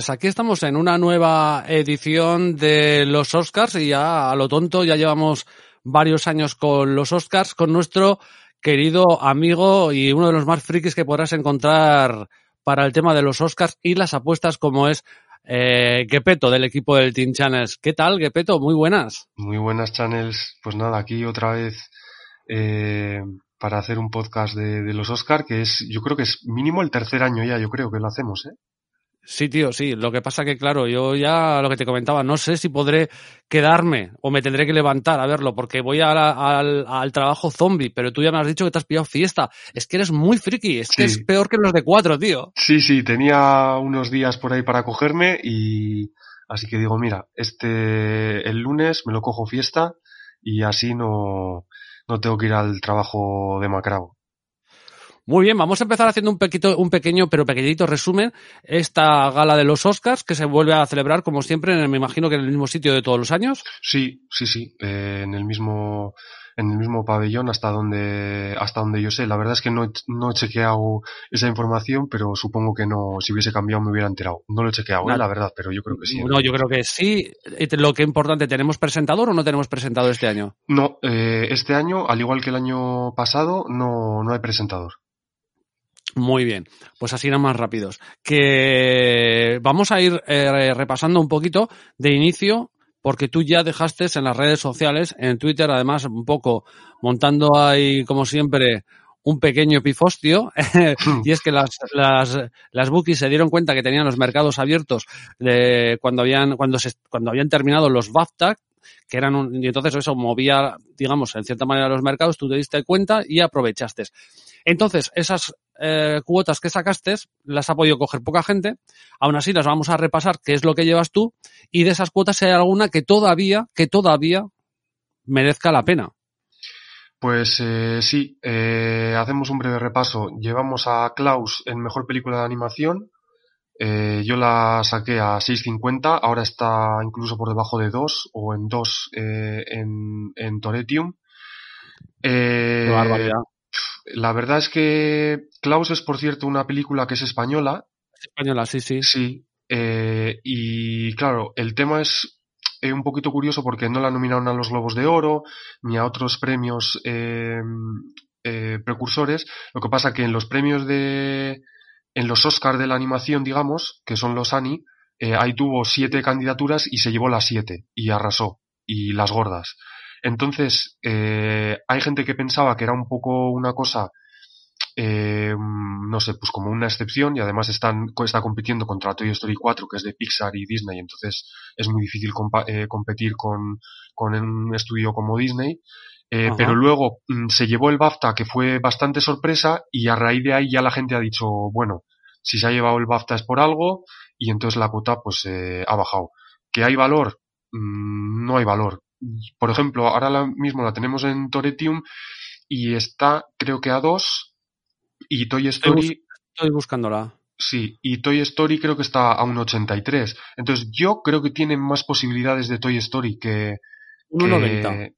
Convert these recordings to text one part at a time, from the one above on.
Pues aquí estamos en una nueva edición de los Oscars y ya a lo tonto ya llevamos varios años con los Oscars con nuestro querido amigo y uno de los más frikis que podrás encontrar para el tema de los Oscars y las apuestas como es eh, Gepeto del equipo del Team Channels. ¿Qué tal, Gepeto? Muy buenas. Muy buenas, Channels. Pues nada, aquí otra vez eh, para hacer un podcast de, de los Oscars, que es, yo creo que es mínimo el tercer año ya, yo creo que lo hacemos, ¿eh? Sí, tío, sí. Lo que pasa que, claro, yo ya lo que te comentaba, no sé si podré quedarme o me tendré que levantar a verlo porque voy a al, al, trabajo zombie, pero tú ya me has dicho que te has pillado fiesta. Es que eres muy friki, es que es peor que los de cuatro, tío. Sí, sí, tenía unos días por ahí para cogerme y así que digo, mira, este, el lunes me lo cojo fiesta y así no, no tengo que ir al trabajo de Macrao. Muy bien, vamos a empezar haciendo un, pequito, un pequeño pero pequeñito resumen. Esta gala de los Oscars que se vuelve a celebrar, como siempre, en, me imagino que en el mismo sitio de todos los años. Sí, sí, sí, eh, en el mismo en el mismo pabellón hasta donde hasta donde yo sé. La verdad es que no, no he chequeado esa información, pero supongo que no, si hubiese cambiado me hubiera enterado. No lo he chequeado, ¿eh? la verdad, pero yo creo que sí. No, yo creo que sí. Lo que es importante, ¿tenemos presentador o no tenemos presentador este año? No, eh, este año, al igual que el año pasado, no, no hay presentador. Muy bien, pues así eran más rápidos. Que vamos a ir eh, repasando un poquito de inicio, porque tú ya dejaste en las redes sociales, en Twitter, además, un poco montando ahí, como siempre, un pequeño epifostio, y es que las, las, las bookies se dieron cuenta que tenían los mercados abiertos de cuando habían, cuando se, cuando habían terminado los BAFTA, que eran un, y entonces eso movía, digamos, en cierta manera los mercados, tú te diste cuenta y aprovechaste. Entonces, esas eh, cuotas que sacaste las ha podido coger poca gente. Aún así, las vamos a repasar, qué es lo que llevas tú, y de esas cuotas hay alguna que todavía, que todavía merezca la pena. Pues eh, sí, eh, hacemos un breve repaso. Llevamos a Klaus en Mejor Película de Animación. Eh, yo la saqué a 6.50, ahora está incluso por debajo de 2 o en 2 eh, en, en Toretium. Eh, Qué barbaridad. La verdad es que Klaus es, por cierto, una película que es española. Española, sí, sí. Sí. Eh, y claro, el tema es eh, un poquito curioso porque no la nominaron a los Globos de Oro ni a otros premios eh, precursores. Lo que pasa que en los premios de. en los Oscars de la animación, digamos, que son los eh, ahí tuvo siete candidaturas y se llevó las siete y arrasó. Y las gordas. Entonces, eh, hay gente que pensaba que era un poco una cosa, eh, no sé, pues como una excepción y además están, está compitiendo contra Toy Story 4, que es de Pixar y Disney, entonces es muy difícil eh, competir con, con un estudio como Disney. Eh, pero luego mm, se llevó el BAFTA, que fue bastante sorpresa, y a raíz de ahí ya la gente ha dicho, bueno, si se ha llevado el BAFTA es por algo, y entonces la cuota pues eh, ha bajado. ¿Que hay valor? Mm, no hay valor por ejemplo, ahora mismo la tenemos en Toretium y está, creo que a 2 y Toy Story... Estoy buscándola. Sí, y Toy Story creo que está a un 83. Entonces yo creo que tiene más posibilidades de Toy Story que... 1,90.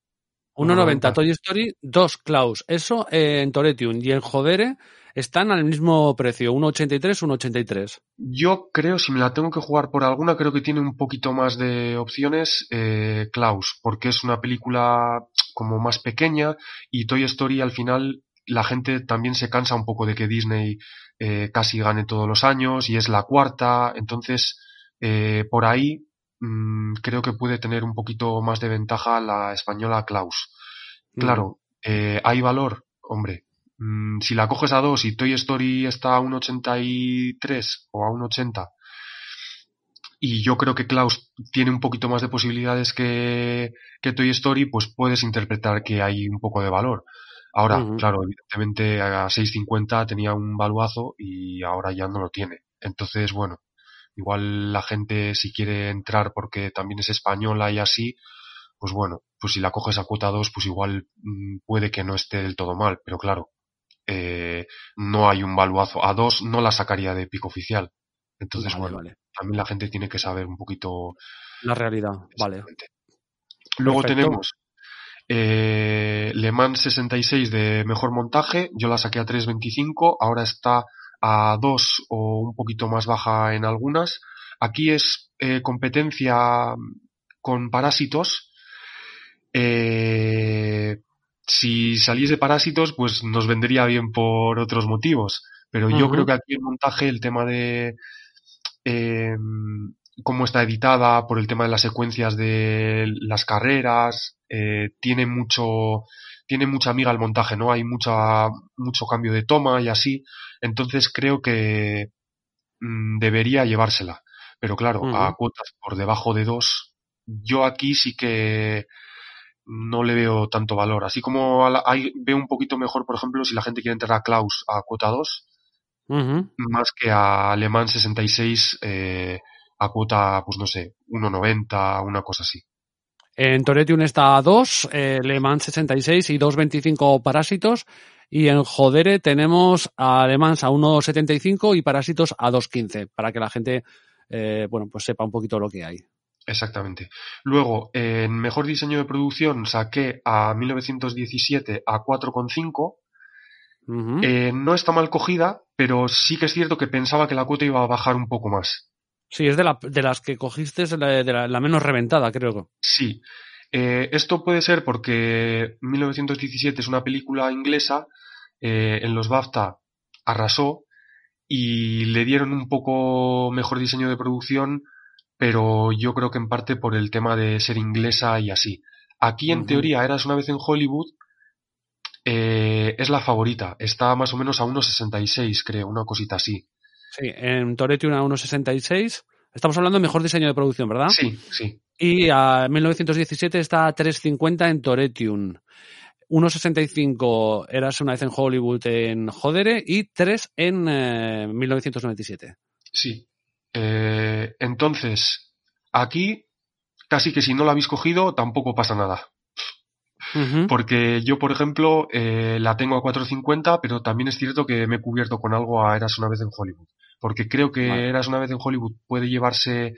1,90 Toy Story, 2 Klaus. Eso en Toretium y en Jodere están al mismo precio, 1,83, 1,83. Yo creo, si me la tengo que jugar por alguna, creo que tiene un poquito más de opciones eh, Klaus, porque es una película como más pequeña y Toy Story al final la gente también se cansa un poco de que Disney eh, casi gane todos los años y es la cuarta, entonces eh, por ahí mmm, creo que puede tener un poquito más de ventaja la española Klaus. Claro, mm. hay valor, hombre, Mm, si la coges a 2 y Toy Story está a un 83 o a un 80 y yo creo que Klaus tiene un poquito más de posibilidades que, que Toy Story, pues puedes interpretar que hay un poco de valor. Ahora, uh -huh. claro, evidentemente a 6.50 tenía un valuazo y ahora ya no lo tiene. Entonces, bueno, igual la gente si quiere entrar porque también es española y así, pues bueno, pues si la coges a cuota 2, pues igual mmm, puede que no esté del todo mal, pero claro, eh, no hay un valuazo. A dos no la sacaría de pico oficial. Entonces, vale, bueno, vale. también la gente tiene que saber un poquito. La realidad, vale. Luego Perfecto. tenemos eh, Le Mans 66 de mejor montaje. Yo la saqué a 3.25. Ahora está a 2 o un poquito más baja en algunas. aquí es eh, competencia con Parásitos. Eh, si saliese Parásitos, pues nos vendría bien por otros motivos. Pero yo creo que aquí el montaje, el tema de eh, cómo está editada, por el tema de las secuencias de las carreras, eh, tiene mucho, tiene mucha amiga el montaje, ¿no? Hay mucha, mucho cambio de toma y así. Entonces creo que mm, debería llevársela. Pero claro, a cuotas por debajo de dos, yo aquí sí que no le veo tanto valor. Así como veo un poquito mejor, por ejemplo, si la gente quiere entrar a Klaus a cuota 2, más que a Le Mans 66 eh, a cuota, pues no sé, 1,90, una cosa así. En Toretium está a 2, eh, Le Mans 66 y 2,25 Parásitos. Y en Jodere tenemos a Le Mans a 1,75 y Parásitos a 2,15, para que la gente, eh, bueno, pues sepa un poquito lo que hay. Exactamente. Luego, en mejor diseño de producción saqué a 1917 a 4,5 eh, no está mal cogida, pero sí que es cierto que pensaba que la cuota iba a bajar un poco más. Sí, es de, las que cogiste, la, de la, menos reventada, creo. Sí. Eh, esto puede ser porque 1917 es una película inglesa, eh, en los BAFTA arrasó y le dieron un poco mejor diseño de producción, pero yo creo que en parte por el tema de ser inglesa y así. Aquí en teoría eras una vez en Hollywood eh, es la favorita. Está más o menos a 1,66, creo, una cosita así. Sí, en Toretium a 1,66. Estamos hablando de mejor diseño de producción, ¿verdad? Sí, sí. Y a 1917 está a 3,50 en Toretium. 1,65 eras una vez en Hollywood en Jodere y 3 en 1997. Eh, sí. Eh, entonces, aquí, casi que si no la habéis cogido, tampoco pasa nada. Porque yo, por ejemplo, eh, la tengo a 4.50, pero también es cierto que me he cubierto con algo a Eras una vez en Hollywood. Porque creo que Eras una vez en Hollywood puede llevarse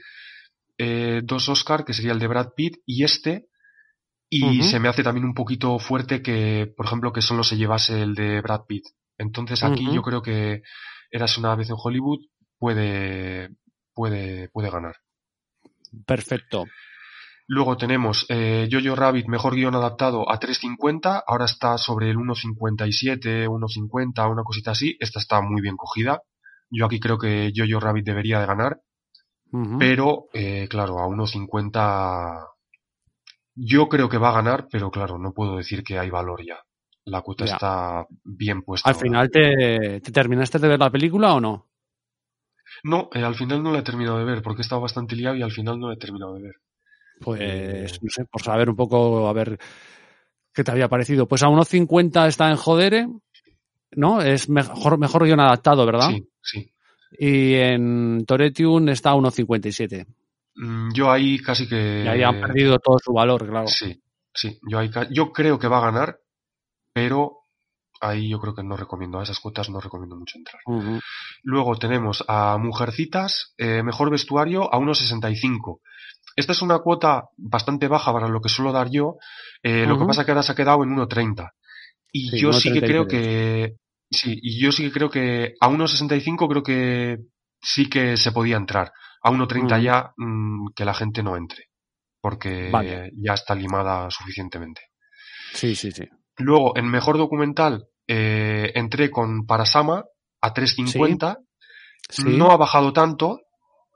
eh, dos Oscar, que sería el de Brad Pitt y este. Y se me hace también un poquito fuerte que, por ejemplo, que solo se llevase el de Brad Pitt. Entonces aquí yo creo que Eras una vez en Hollywood puede, puede, puede ganar. Perfecto. Luego tenemos eh, Jojo Rabbit, mejor guion adaptado a 3.50, ahora está sobre el 1.57, 1.50, una cosita así. Esta está muy bien cogida. Yo aquí creo que Jojo Rabbit debería de ganar. Pero, eh, claro, a 1.50 yo creo que va a ganar, pero claro, no puedo decir que hay valor ya. La cuota está bien puesta. ¿Al final te, terminaste de ver la película o no? No, eh, al final no la he terminado de ver porque he estado bastante liado y al final no la he terminado de ver. Pues, eh, no sé, por saber un poco, a ver qué te había parecido. Pues a 1.50 está en Jodere, ¿no? Es mejor, mejor guion adaptado, ¿verdad? Sí, sí. Y en Toretium está a 1.57. Mm, yo ahí casi que... Y ahí han perdido todo su valor, claro. Sí, sí. Yo, ahí, yo creo que va a ganar, pero ahí yo creo que no recomiendo, a esas cuotas no recomiendo mucho entrar. Luego tenemos a Mujercitas, eh, mejor vestuario a 1.65. Esta es una cuota bastante baja para lo que suelo dar yo. Eh, lo que pasa es que ahora se ha quedado en 1.30. Y yo sí que creo que. Sí, y yo sí que creo que a 1.65 creo que sí que se podía entrar. A 1.30 ya mm, que la gente no entre. Porque ya está limada suficientemente. Sí, sí, sí. Luego, en mejor documental, eh, entré con Parasama a 3.50. No ha bajado tanto,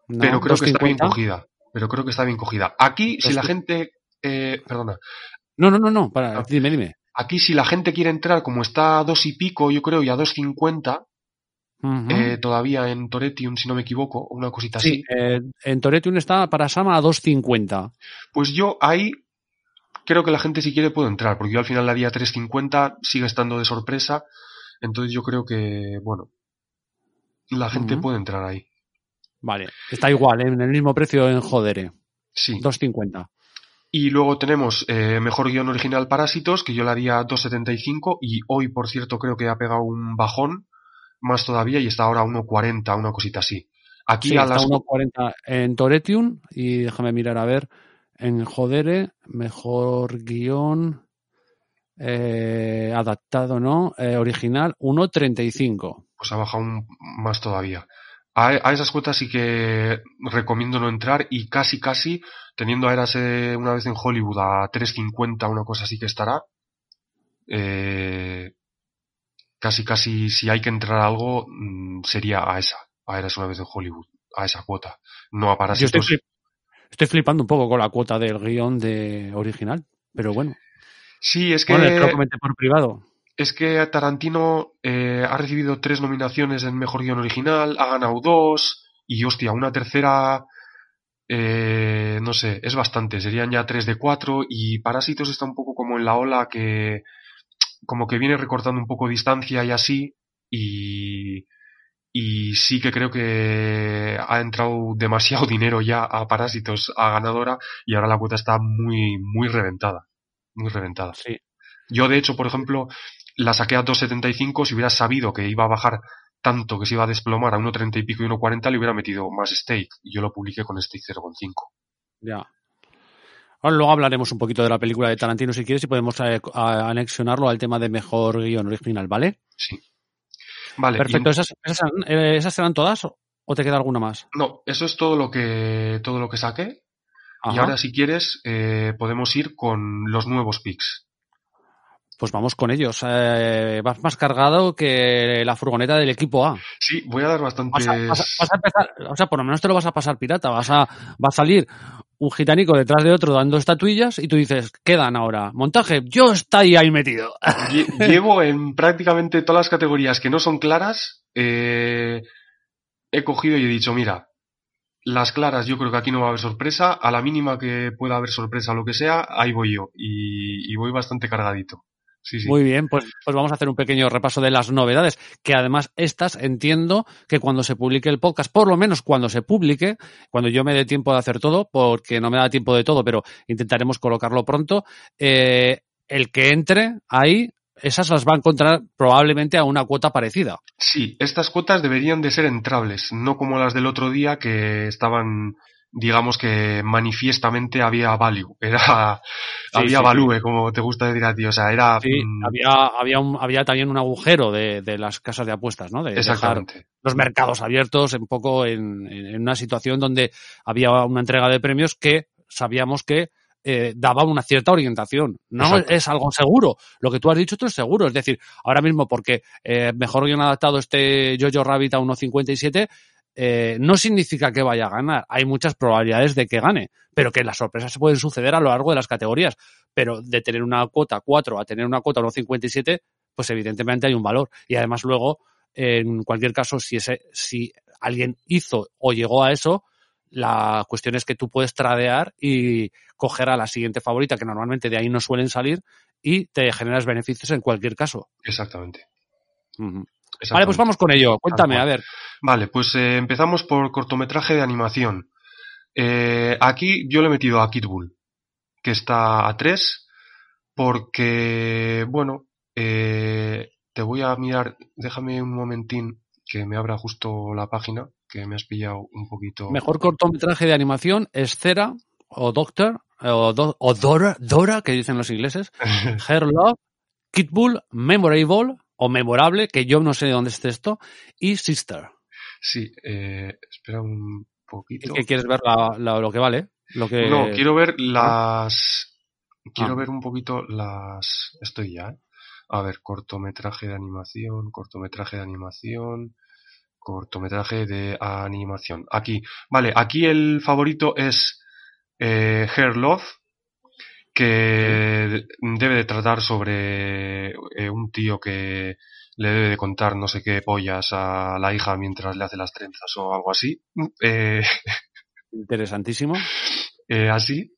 pero creo que está bien cogida pero creo que está bien cogida. Aquí, si la gente, eh, perdona. No, no, no, no, para, ah. dime, dime. Aquí, si la gente quiere entrar, como está a dos y pico, yo creo, y a dos cincuenta, eh, todavía en Toretium, si no me equivoco, una cosita sí, así. Eh, en Toretium está para Sama a 2.50. Pues yo ahí creo que la gente si quiere puede entrar, porque yo al final la di a 3.50, sigue estando de sorpresa, entonces yo creo que, bueno, la gente puede entrar ahí. Vale, está igual, ¿eh? en el mismo precio en Jodere. Sí. 2.50. Y luego tenemos eh, mejor guion original Parásitos, que yo le haría 2.75 y hoy, por cierto, creo que ha pegado un bajón más todavía y está ahora a 1.40, una cosita así. Aquí a las 1.40 en Toretium y déjame mirar a ver en Jodere, mejor guion eh, adaptado, ¿no? original 1.35. Pues ha bajado un, más todavía. A, esas cuotas sí que recomiendo no entrar y casi casi, teniendo a Eras una vez en Hollywood a 3.50, una cosa así que estará, eh, casi casi si hay que entrar a algo mm, sería a esa, a Eras una vez en Hollywood, a esa cuota, no a Parásitos. Yo estoy, estoy flipando un poco con la cuota del guion de original, pero bueno. Sí, es que... Bueno, lo comenté por privado es que Tarantino eh, ha recibido tres nominaciones en Mejor Guión Original, ha ganado dos, y hostia, una tercera, eh, no sé, es bastante, serían ya tres de cuatro, y Parásitos está un poco como en la ola que, como que viene recortando un poco distancia y así, y, y sí que creo que ha entrado demasiado dinero ya a Parásitos, a ganadora, y ahora la cuota está muy, muy reventada, muy reventada. Sí. Yo, de hecho, por ejemplo, la saqué a 2.75, si hubiera sabido que iba a bajar tanto que se iba a desplomar a 1.30 y pico y 1.40, le hubiera metido más stake. Y yo lo publiqué con stake 0.5. Ya. Ahora luego hablaremos un poquito de la película de Tarantino si quieres y podemos eh, anexionarlo al tema de mejor guion original, ¿vale? Sí. Vale. Perfecto. ¿Esas, eh, esas, serán todas o te queda alguna más? No, eso es todo lo que, todo lo que saqué. Y ahora si quieres eh, podemos ir con los nuevos picks. Pues vamos con ellos. Eh, vas más cargado que la furgoneta del equipo A. Sí, voy a dar bastante. Vas a, empezar, o sea, por lo menos te lo vas a pasar pirata. Vas a, va a salir un gitanico detrás de otro dando estatuillas y tú dices, quedan ahora. Montaje, yo estoy ahí metido. Llevo en prácticamente todas las categorías que no son claras. Eh, he cogido y he dicho, mira, las claras yo creo que aquí no va a haber sorpresa. A la mínima que pueda haber sorpresa o lo que sea, ahí voy yo. y voy bastante cargadito. Muy bien, pues, pues vamos a hacer un pequeño repaso de las novedades, que además estas entiendo que cuando se publique el podcast, por lo menos cuando se publique, cuando yo me dé tiempo de hacer todo, porque no me da tiempo de todo, pero intentaremos colocarlo pronto, eh, el que entre ahí esas las va a encontrar probablemente a una cuota parecida. Sí, estas cuotas deberían de ser entrables, no como las del otro día que estaban digamos que manifiestamente había value, era había value, como te gusta decir a ti, o sea, era mm, había había un, había también un agujero de, de las casas de apuestas, ¿no? De dejar los mercados abiertos un poco en, en, una situación donde había una entrega de premios que sabíamos que eh, daba una cierta orientación. No es algo seguro. Lo que tú has dicho, esto es seguro. Es decir, ahora mismo porque eh, mejor guion adaptado este Jojo Rabbit a 1.57, eh, no significa que vaya a ganar. Hay muchas probabilidades de que gane, pero que las sorpresas se pueden suceder a lo largo de las categorías. Pero de tener una cuota 4 a tener una cuota 1.57, pues evidentemente hay un valor. Y además luego, en cualquier caso, si, ese, si alguien hizo o llegó a eso, la cuestión es que tú puedes tradear y coger a la siguiente favorita, que normalmente de ahí no suelen salir, y te generas beneficios en cualquier caso. Exactamente. Vale, pues vamos con ello. Cuéntame, a ver. Vale, pues eh, empezamos por cortometraje de animación. Eh, aquí yo le he metido a Kid Bull, que está a 3, porque, bueno, eh, te voy a mirar, déjame un momentín que me abra justo la página, que me has pillado un poquito. Mejor cortometraje de animación, Escera, o Doctor, o, o Dora, Dora, que dicen los ingleses, Her Love, Kid Bull, Memorable, o memorable, que yo no sé de dónde es esto, y Sister. Sí, eh, espera un poquito. ¿Qué quieres ver lo que vale? Lo que... No, quiero ver las... Quiero ah. ver un poquito las... Estoy ya, ¿eh? A ver, cortometraje de animación, cortometraje de animación, cortometraje de animación. Aquí, vale, aquí el favorito es eh, Hair Love, que debe de tratar sobre eh, un tío que le debe de contar no sé qué pollas a la hija mientras le hace las trenzas o algo así. Eh, Interesantísimo. Eh, así.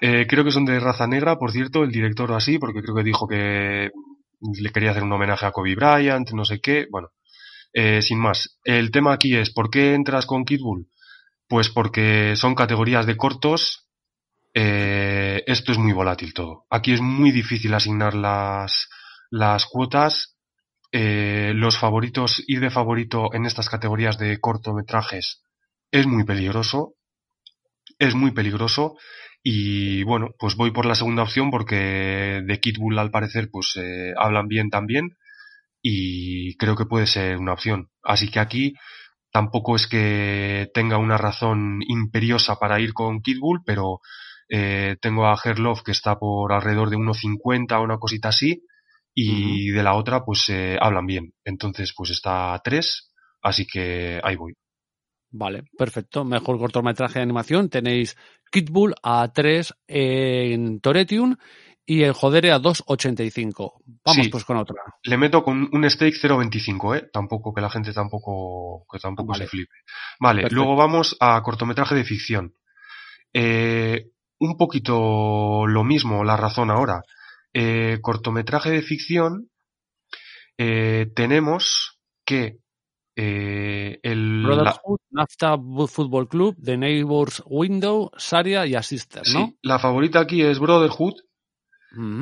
creo que son de raza negra, por cierto, el director así, porque creo que dijo que le quería hacer un homenaje a Kobe Bryant, no sé qué. Bueno, sin más. El tema aquí es, ¿por qué entras con Kid Bull? Pues porque son categorías de cortos eh, esto es muy volátil todo. Aquí es muy difícil asignar las, las cuotas. Eh, los favoritos, ir de favorito en estas categorías de cortometrajes es muy peligroso. Es muy peligroso. Y bueno, pues voy por la segunda opción porque de Kid Bull al parecer pues eh, hablan bien también y creo que puede ser una opción. Así que aquí Tampoco es que tenga una razón imperiosa para ir con Kid Bull, pero eh, tengo a Herlov que está por alrededor de 1.50 o una cosita así. Y de la otra, pues eh, hablan bien. Entonces, pues está a 3, así que ahí voy. Vale, perfecto. Mejor cortometraje de animación. Tenéis Kid Bull a 3 en Toretium y el Jodere a 2.85. Vamos Sí. pues con otra. Le meto con un stake 0.25, ¿eh? Tampoco, que la gente tampoco, que tampoco Vale. se flipe. Vale, Perfecto. luego vamos a cortometraje de ficción. Eh, un poquito lo mismo, la razón ahora. Eh, cortometraje de ficción, eh, tenemos que eh, el, la- Brotherhood, NAFTA Football Club, The Neighbors Window, Saria y Asister, sí, ¿no? la favorita aquí es Brotherhood.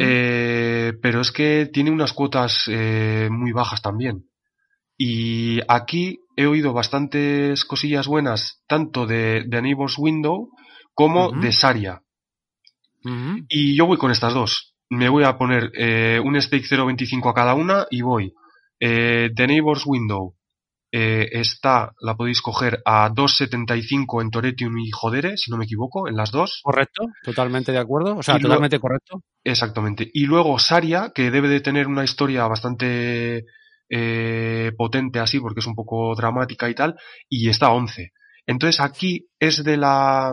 Eh, pero es que tiene unas cuotas eh, muy bajas también. Y aquí he oído bastantes cosillas buenas, tanto de, de Neighbors Window como de Saria. Y yo voy con estas dos. Me voy a poner eh, un stake 0.25 a cada una y voy. Eh, The Neighbors Window eh, está, la podéis coger a 2.75 en Toretium y Jodere, si no me equivoco, en las dos. Correcto, totalmente de acuerdo. O sea, Y totalmente correcto. Exactamente. Y luego Saria, que debe de tener una historia bastante eh, potente así, porque es un poco dramática y tal, y está a 11. Entonces aquí es de la...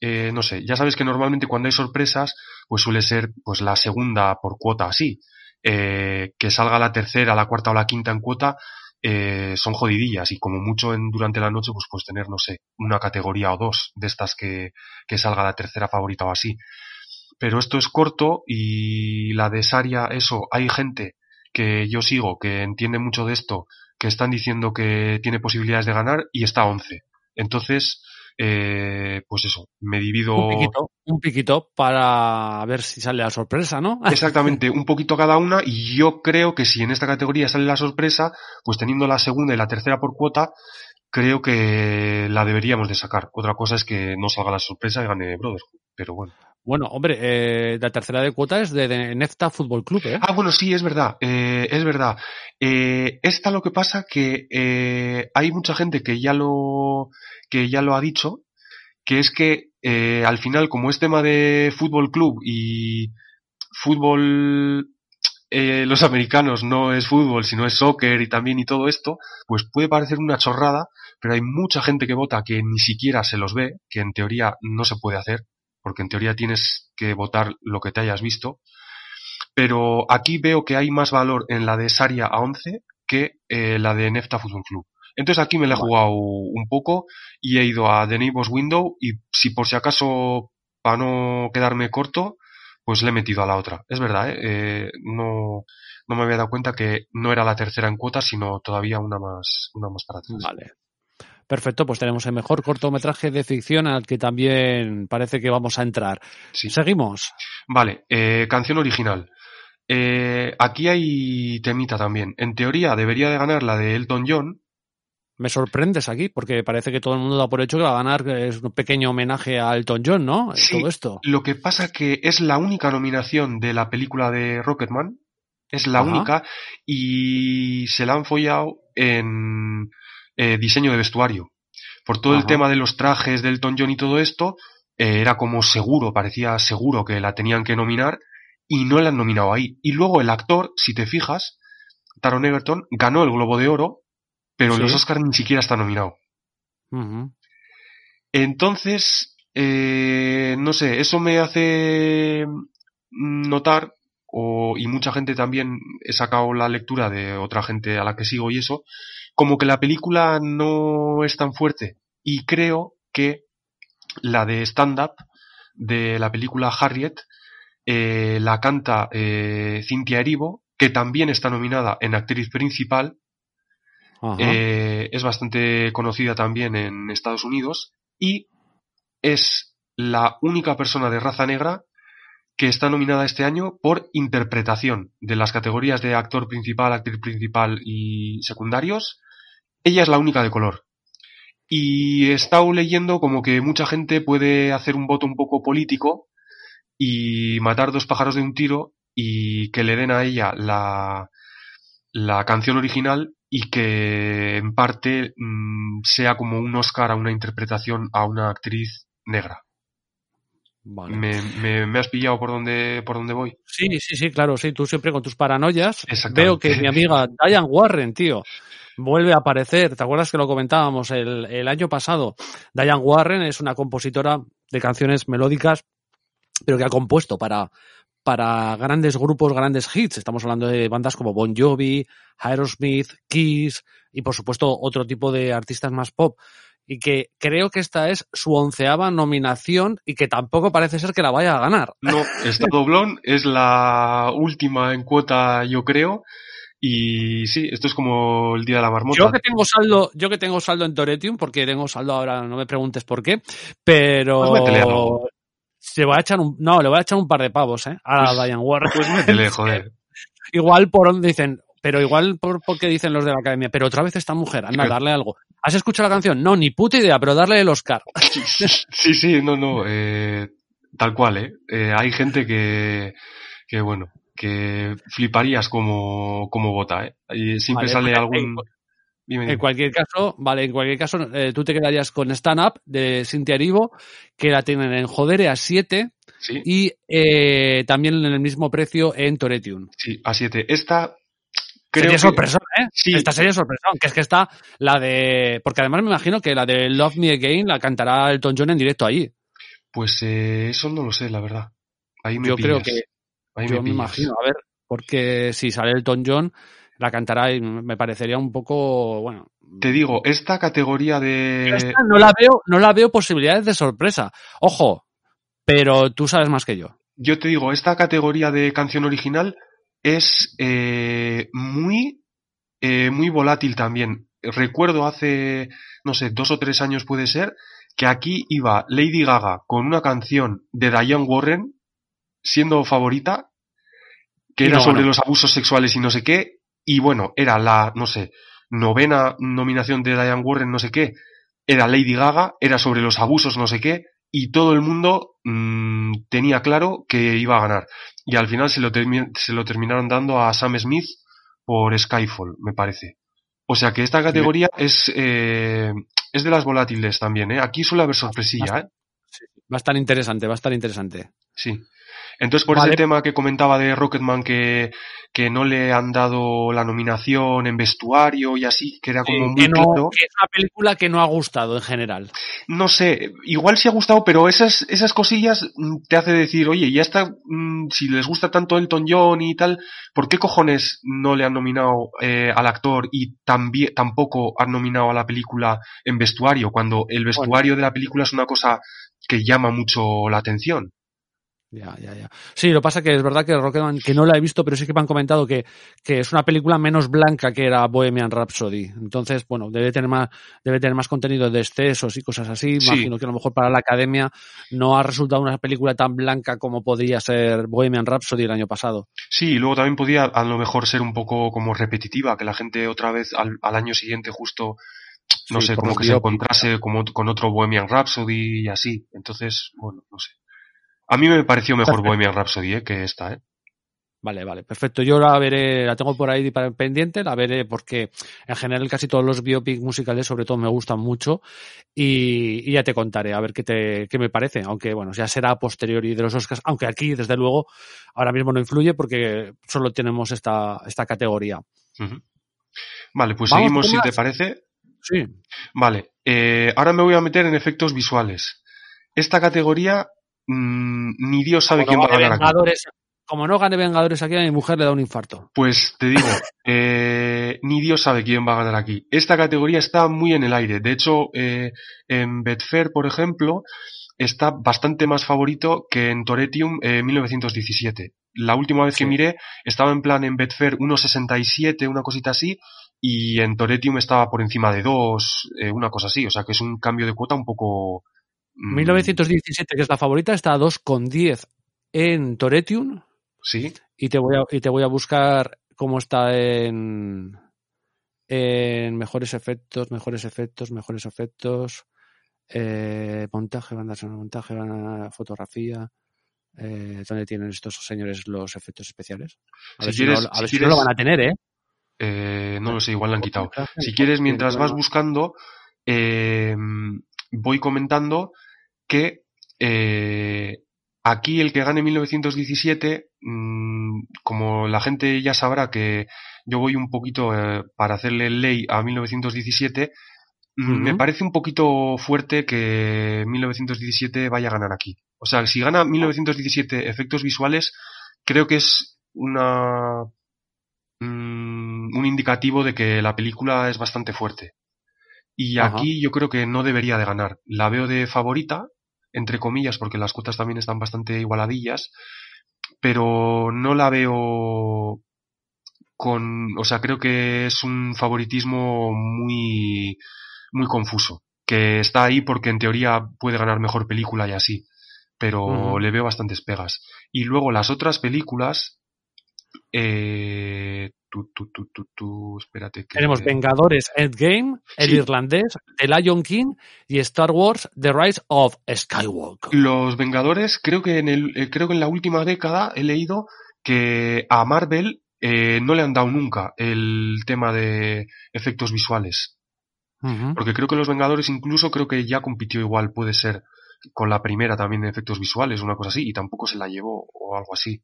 eh, no sé, ya sabes que normalmente cuando hay sorpresas, pues suele ser pues la segunda por cuota así. Eh, que salga la tercera, la cuarta o la quinta en cuota, eh, son jodidillas y como mucho en, durante la noche pues puedes tener, no sé, una categoría o dos de estas que, que salga la tercera favorita o así pero esto es corto y la de Saria, eso, hay gente que yo sigo que entiende mucho de esto, que están diciendo que tiene posibilidades de ganar y está a 11. Entonces, eh, pues eso, me divido Un piquito, un piquito para ver si sale la sorpresa, ¿no? exactamente un poquito cada una y yo creo que si en esta categoría sale la sorpresa, pues teniendo la segunda y la tercera por cuota, creo que la deberíamos de sacar. Otra cosa es que no salga la sorpresa y gane Brotherhood, pero bueno. Bueno, hombre, eh, la tercera de cuota es de, de Nefta Fútbol Club, ¿eh? Ah, bueno, sí, es verdad, eh, es verdad. Eh, esta lo que pasa que eh, hay mucha gente que ya lo que ya lo ha dicho, que es que eh, al final, como es tema de fútbol club y fútbol eh, los americanos no es fútbol, sino es soccer y también y todo esto, pues puede parecer una chorrada, pero hay mucha gente que vota que ni siquiera se los ve, que en teoría no se puede hacer, porque en teoría tienes que votar lo que te hayas visto. Pero aquí veo que hay más valor en la de Saria a 11 que eh, la de Nefta Fútbol Club. Entonces aquí me la he jugado un poco y he ido a The Neighbors Window y si por si acaso, para no quedarme corto, pues le he metido a la otra. Es verdad, ¿eh? Eh, no, no me había dado cuenta que no era la tercera en cuota, sino todavía una más, una más para atrás. Vale. Perfecto, pues tenemos el mejor cortometraje de ficción al que también parece que vamos a entrar. Sí. Seguimos. Vale, eh, canción original. Eh, aquí hay temita también. En teoría debería de ganar la de Elton John. Me sorprendes aquí porque parece que todo el mundo da por hecho que va a ganar, es un pequeño homenaje a Elton John, ¿no? Sí. Todo esto. Lo que pasa que es la única nominación de la película de Rocketman. Es la Ajá. única. Y se la han follado en eh, diseño de vestuario. Por todo el tema de los trajes de Elton John y todo esto, eh, era como seguro, parecía seguro que la tenían que nominar y no la han nominado ahí. Y luego el actor, si te fijas, Taron Egerton, ganó el Globo de Oro, pero en Sí. los Oscars ni siquiera está nominado. Entonces, eh, no sé, eso me hace notar, o, y mucha gente también he sacado la lectura de otra gente a la que sigo y eso, como que la película no es tan fuerte. Y creo que la de stand-up de la película Harriet eh, la canta eh, Cynthia Erivo, que también está nominada en actriz principal, eh, es bastante conocida también en Estados Unidos y es la única persona de raza negra que está nominada este año por interpretación de las categorías de actor principal, actriz principal y secundarios. Ella es la única de color. Y he estado leyendo como que mucha gente puede hacer un voto un poco político y matar dos pájaros de un tiro y que le den a ella la, la canción original y que en parte mm, sea como un Oscar a una interpretación a una actriz negra. Me, me, has pillado por donde, por donde voy? Sí, sí, sí, claro, sí, tú siempre con tus paranoias. Veo que mi amiga Diane Warren, tío, vuelve a aparecer. ¿Te acuerdas que lo comentábamos el, el año pasado? Diane Warren es una compositora de canciones melódicas, pero que ha compuesto para, para grandes grupos, grandes hits. Estamos hablando de bandas como Bon Jovi, Aerosmith, Kiss y por supuesto otro tipo de artistas más pop y que creo que esta es su onceava nominación y que tampoco parece ser que la vaya a ganar. No, está doblón, es la última en cuota, yo creo. Y sí, esto es como el día de la marmota. Yo que tengo saldo, yo que tengo saldo en Toretium, porque tengo saldo ahora, no me preguntes por qué, pero pues se va a echar un, no, le voy a echar un par de pavos, eh, a pues, Diane Warren. Pues métele, joder. Igual por donde dicen, pero igual por porque dicen los de la academia, pero otra vez esta mujer, anda, darle algo. ¿Has escuchado la canción? No, ni puta idea, pero darle el Oscar. Sí, sí, no, no, eh, tal cual, ¿eh? ¿eh? Hay gente que, que, bueno, que fliparías como, como vota, ¿eh? Y siempre sale algún... En cualquier caso, vale, en cualquier caso, eh, tú te quedarías con Stand Up de Cintia Erivo, que la tienen en Jodere a 7 y eh, también en el mismo precio en Toretium. Sí, a 7. Esta sería sorpresa, ¿eh? Sí. Esta sería sorpresa, que es que está la de... Porque además me imagino que la de Love Me Again la cantará Elton John en directo ahí. Pues eh, eso no lo sé, la verdad. Ahí me Yo creo que... yo me, imagino, a ver, porque si sale Elton John, la cantará y me parecería un poco, bueno... Te digo, esta categoría de... Esta no la veo, no la veo posibilidades de sorpresa. Ojo, pero tú sabes más que yo. Yo te digo, esta categoría de canción original es eh, muy, eh, muy volátil también. Recuerdo hace, no sé, dos o tres años puede ser, que aquí iba Lady Gaga con una canción de Diane Warren, siendo favorita, que era sobre los abusos sexuales y no sé qué, y bueno, era la, no sé, novena nominación de Diane Warren, no sé qué, era Lady Gaga, era sobre los abusos, no sé qué, y todo el mundo mmm, tenía claro que iba a ganar y al final se lo, se lo terminaron dando a Sam Smith por Skyfall, me parece. O sea que esta categoría es, eh, es de las volátiles también, ¿eh? Aquí suele haber sorpresilla, ¿eh? Va a estar interesante, va a estar interesante. Sí. Entonces, por ese tema que comentaba de Rocketman, que, que no le han dado la nominación en vestuario y así, que era como muy que es una película que no ha gustado en general. No sé, igual sí ha gustado, pero esas, esas cosillas mm, te hace decir, oye, ya está, mm, si les gusta tanto Elton John y tal, ¿por qué cojones no le han nominado eh, al actor y también, tampoco han nominado a la película en vestuario, cuando el vestuario de la película es una cosa que llama mucho la atención? Ya, ya, ya. Sí, lo pasa que es verdad que Rocketman, que no la he visto, pero sí que me han comentado que, que es una película menos blanca que era Bohemian Rhapsody. Entonces, bueno, debe tener más, debe tener más contenido de excesos y cosas así. Imagino que a lo mejor para la academia no ha resultado una película tan blanca como podía ser Bohemian Rhapsody el año pasado. Sí, y luego también podía a lo mejor ser un poco como repetitiva, que la gente otra vez al, al año siguiente justo no sé, como que se encontrase como, con otro Bohemian Rhapsody y así. Entonces, bueno, no sé. A mí me pareció mejor Bohemian Rhapsody ¿eh? que esta, ¿eh? Vale, vale, perfecto. Yo la veré, la tengo por ahí pendiente, la veré porque en general casi todos los biopics musicales sobre todo me gustan mucho y, ya te contaré a ver qué, te, qué me parece, aunque bueno, ya será a posteriori de los Oscars, aunque aquí desde luego ahora mismo no influye porque solo tenemos esta, esta categoría. Vale, pues seguimos si te parece. Sí. Vale, eh, ahora me voy a meter en efectos visuales. Esta categoría Mm, ni Dios sabe quién va a ganar aquí. Como no gane Vengadores aquí, a mi mujer le da un infarto. Pues te digo, eh, ni Dios sabe quién va a ganar aquí. Esta categoría está muy en el aire. De hecho, eh, en Betfair, por ejemplo, está bastante más favorito que en Toretium eh, 1917. La última vez que miré estaba en plan en Betfair 1.67, una cosita así, y en Toretium estaba por encima de 2, eh, una cosa así. O sea que es un cambio de cuota un poco, 1917, mm. que es la favorita, está a 2,10 en Toretium. Sí. Y te voy a, y te voy a buscar cómo está en, en mejores efectos, mejores efectos, mejores efectos. Eh, montaje, banda sonora, montaje, banda, fotografía. Eh, ¿Dónde tienen estos señores los efectos especiales? A ver, si, no, lo van a tener, ¿eh? Eh, no lo sé, igual la han quitado. Si quieres, mientras vas buscando, eh, voy comentando que eh, aquí el que gane 1917, mm, como la gente ya sabrá que yo voy un poquito para hacerle ley a 1917, mm, me parece un poquito fuerte que 1917 vaya a ganar aquí. O sea, si gana 1917 efectos visuales, creo que es una mm, un indicativo de que la película es bastante fuerte. Y aquí yo creo que no debería de ganar. La veo de favorita, entre comillas, porque las cuotas también están bastante igualadillas, pero no la veo con, o sea, creo que es un favoritismo muy, muy confuso, que está ahí porque en teoría puede ganar mejor película y así, pero le veo bastantes pegas. Y luego las otras películas, eh, espérate Tenemos Vengadores Endgame, El Irlandés, The Lion King y Star Wars The Rise of Skywalker. Los Vengadores, creo que en el, eh, creo que en la última década he leído que a Marvel eh, no le han dado nunca el tema de efectos visuales. Porque creo que los Vengadores incluso creo que ya compitió igual, puede ser, con la primera también de efectos visuales, una cosa así, y tampoco se la llevó o algo así.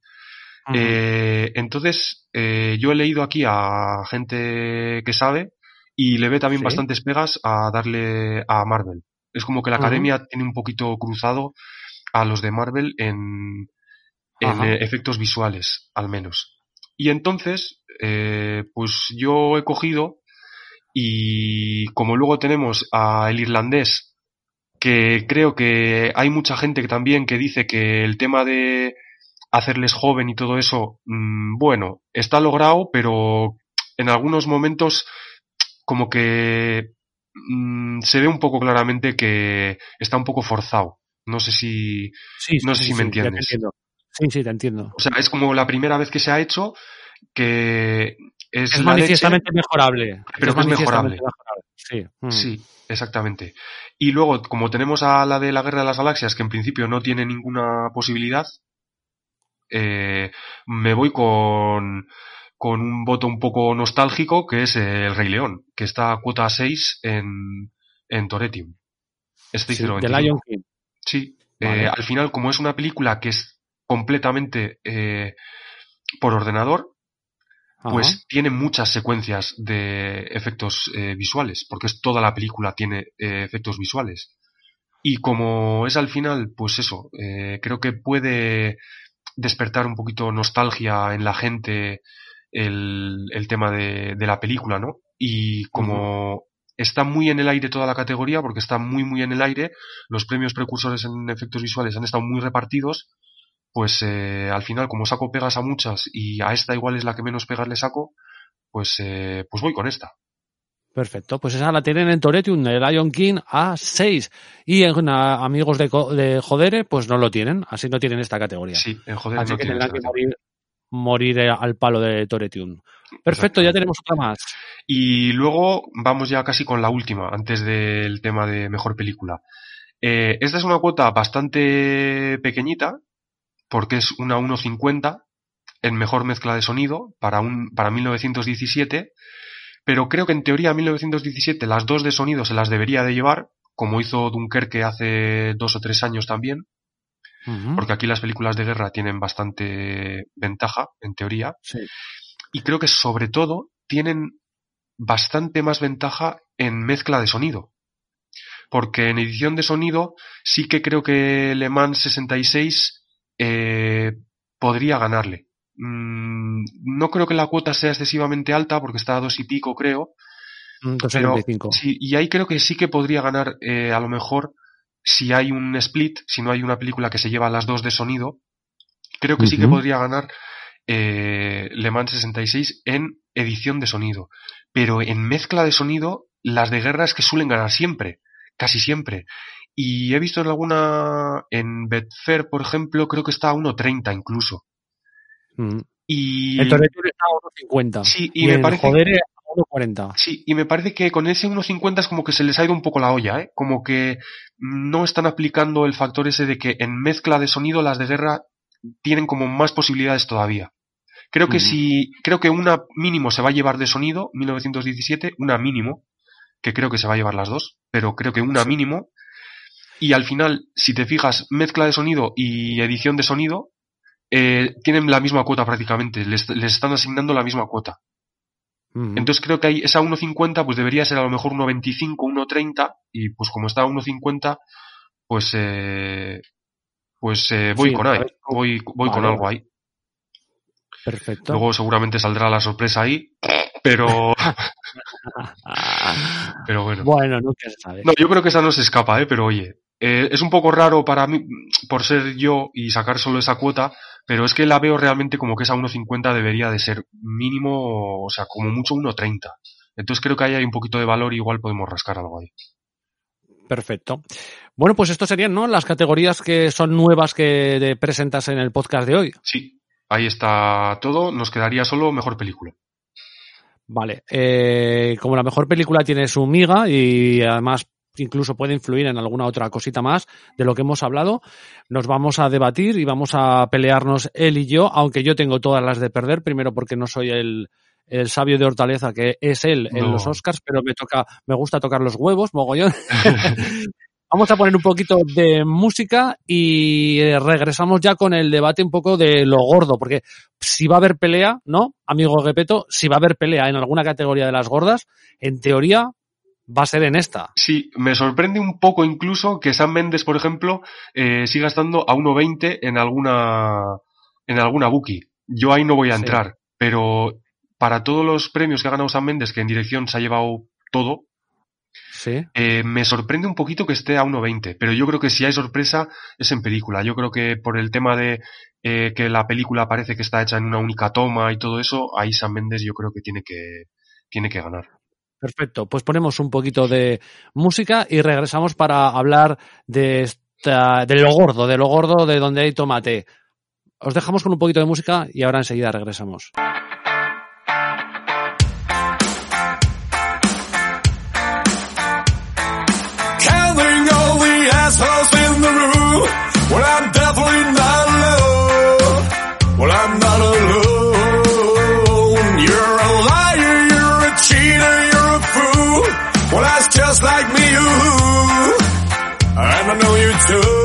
Eh, entonces, eh, yo he leído aquí a gente que sabe y le ve también bastantes pegas a darle a Marvel. Es como que la academia tiene un poquito cruzado a los de Marvel en, en eh, efectos visuales, al menos. Y entonces, pues yo he cogido y como luego tenemos a el irlandés, que creo que hay mucha gente que también que dice que el tema de hacerles joven y todo eso, mm, bueno, está logrado, pero en algunos momentos como que mm, se ve un poco claramente que está un poco forzado. No sé si, no sé si me entiendes. Sí, sí, te entiendo. O sea, es como la primera vez que se ha hecho que es, es manifiestamente mejorable. Pero es, mejorable. Sí. Mm. sí, exactamente. Y luego, como tenemos a la de la Guerra de las Galaxias, que en principio no tiene ninguna posibilidad, eh, me voy con, con un voto un poco nostálgico que es el Rey León, que está a cuota 6 en, en Toretium. Este sí, de Lion King. Sí, eh, al final, como es una película que es completamente eh, por ordenador, pues tiene muchas secuencias de efectos visuales, porque es toda la película tiene efectos visuales. Y como es al final, pues eso, creo que puede despertar un poquito nostalgia en la gente el, el tema de, de, la película, ¿no? Y como está muy en el aire toda la categoría, porque está muy, muy en el aire, los premios precursores en efectos visuales han estado muy repartidos, pues eh, al final, como saco pegas a muchas y a esta igual es la que menos pegas le saco, pues, eh, pues voy con esta. Perfecto, pues esa la tienen en Toretium, el Lion King a 6. Y en amigos de, de, Jodere, pues no lo tienen, así no tienen esta categoría. Sí, en Jodere así no que tendrán que morir, morir, al palo de Toretium. Perfecto, ya tenemos otra más. Y luego vamos ya casi con la última, antes del tema de mejor película. Eh, esta es una cuota bastante pequeñita, porque es una 1.50 en mejor mezcla de sonido para, un, para 1917 pero creo que en teoría 1917 las dos de sonido se las debería de llevar, como hizo Dunkerque hace dos o tres años también, porque aquí las películas de guerra tienen bastante ventaja, en teoría, y creo que sobre todo tienen bastante más ventaja en mezcla de sonido. Porque en edición de sonido sí que creo que Le Mans 66 eh, podría ganarle. Mm, no creo que la cuota sea excesivamente alta porque está a dos y pico, creo. Mm, sí, y ahí creo que sí que podría ganar eh, a lo mejor si hay un split, si no hay una película que se lleva las dos de sonido, creo que sí que podría ganar eh, Le Mans 66 en edición de sonido. Pero en mezcla de sonido, las de guerra es que suelen ganar siempre, casi siempre. Y he visto en alguna, en Betfair, por ejemplo, creo que está a 1.30 incluso. Mm. Y... El Torretur está a 1.50. Sí, y, me parece... Joder a 1.40. Sí, y me parece que con ese 1.50 es como que se les ha ido un poco la olla, ¿eh? Como que no están aplicando el factor ese de que en mezcla de sonido las de guerra tienen como más posibilidades todavía. Creo que si, creo que una mínimo se va a llevar de sonido, 1917, una mínimo, que creo que se va a llevar las dos, pero creo que una mínimo. Y al final, si te fijas, mezcla de sonido y edición de sonido, eh, tienen la misma cuota prácticamente, les, les están asignando la misma cuota. Entonces creo que hay esa 1.50 pues debería ser a lo mejor 1.25, 1.30 y pues como está a 1.50 pues eh, pues eh, voy con ahí, voy, voy con algo ahí. Perfecto. Luego seguramente saldrá la sorpresa ahí, pero pero bueno. Bueno, nunca se sabe. No, yo creo que esa no se escapa, eh, pero oye, eh, es un poco raro para mí por ser yo y sacar solo esa cuota, pero es que la veo realmente como que esa 1.50 debería de ser mínimo, o sea, como mucho 1.30. Entonces creo que ahí hay un poquito de valor y igual podemos rascar algo ahí. Perfecto. Bueno, pues esto serían, ¿no? Las categorías que son nuevas que presentas en el podcast de hoy. Sí, ahí está todo. Nos quedaría solo mejor película. Vale. Eh, como la mejor película tiene su miga y además incluso puede influir en alguna otra cosita más de lo que hemos hablado. Nos vamos a debatir y vamos a pelearnos él y yo, aunque yo tengo todas las de perder, primero porque no soy el, el sabio de Hortaleza que es él en los Oscars, pero me toca, me gusta tocar los huevos, mogollón. Vamos a poner un poquito de música y eh, regresamos ya con el debate un poco de lo gordo, porque si va a haber pelea, ¿no? Amigo Gepeto, si va a haber pelea en alguna categoría de las gordas, en teoría va a ser en esta. Sí, me sorprende un poco incluso que Sam Mendes, por ejemplo, eh, siga estando a 1.20 en alguna, en alguna bookie. Yo ahí no voy a entrar, pero para todos los premios que ha ganado Sam Mendes, que en dirección se ha llevado todo, ¿Sí? Eh, me sorprende un poquito que esté a 1.20, pero yo creo que si hay sorpresa es en película. Yo creo que por el tema de eh, que la película parece que está hecha en una única toma y todo eso, ahí Sam Mendes yo creo que tiene que, tiene que ganar. Perfecto, pues ponemos un poquito de música y regresamos para hablar de, esta, de lo gordo, de lo gordo de donde hay tomate. Os dejamos con un poquito de música y ahora enseguida regresamos. just like me, you. And I know you too.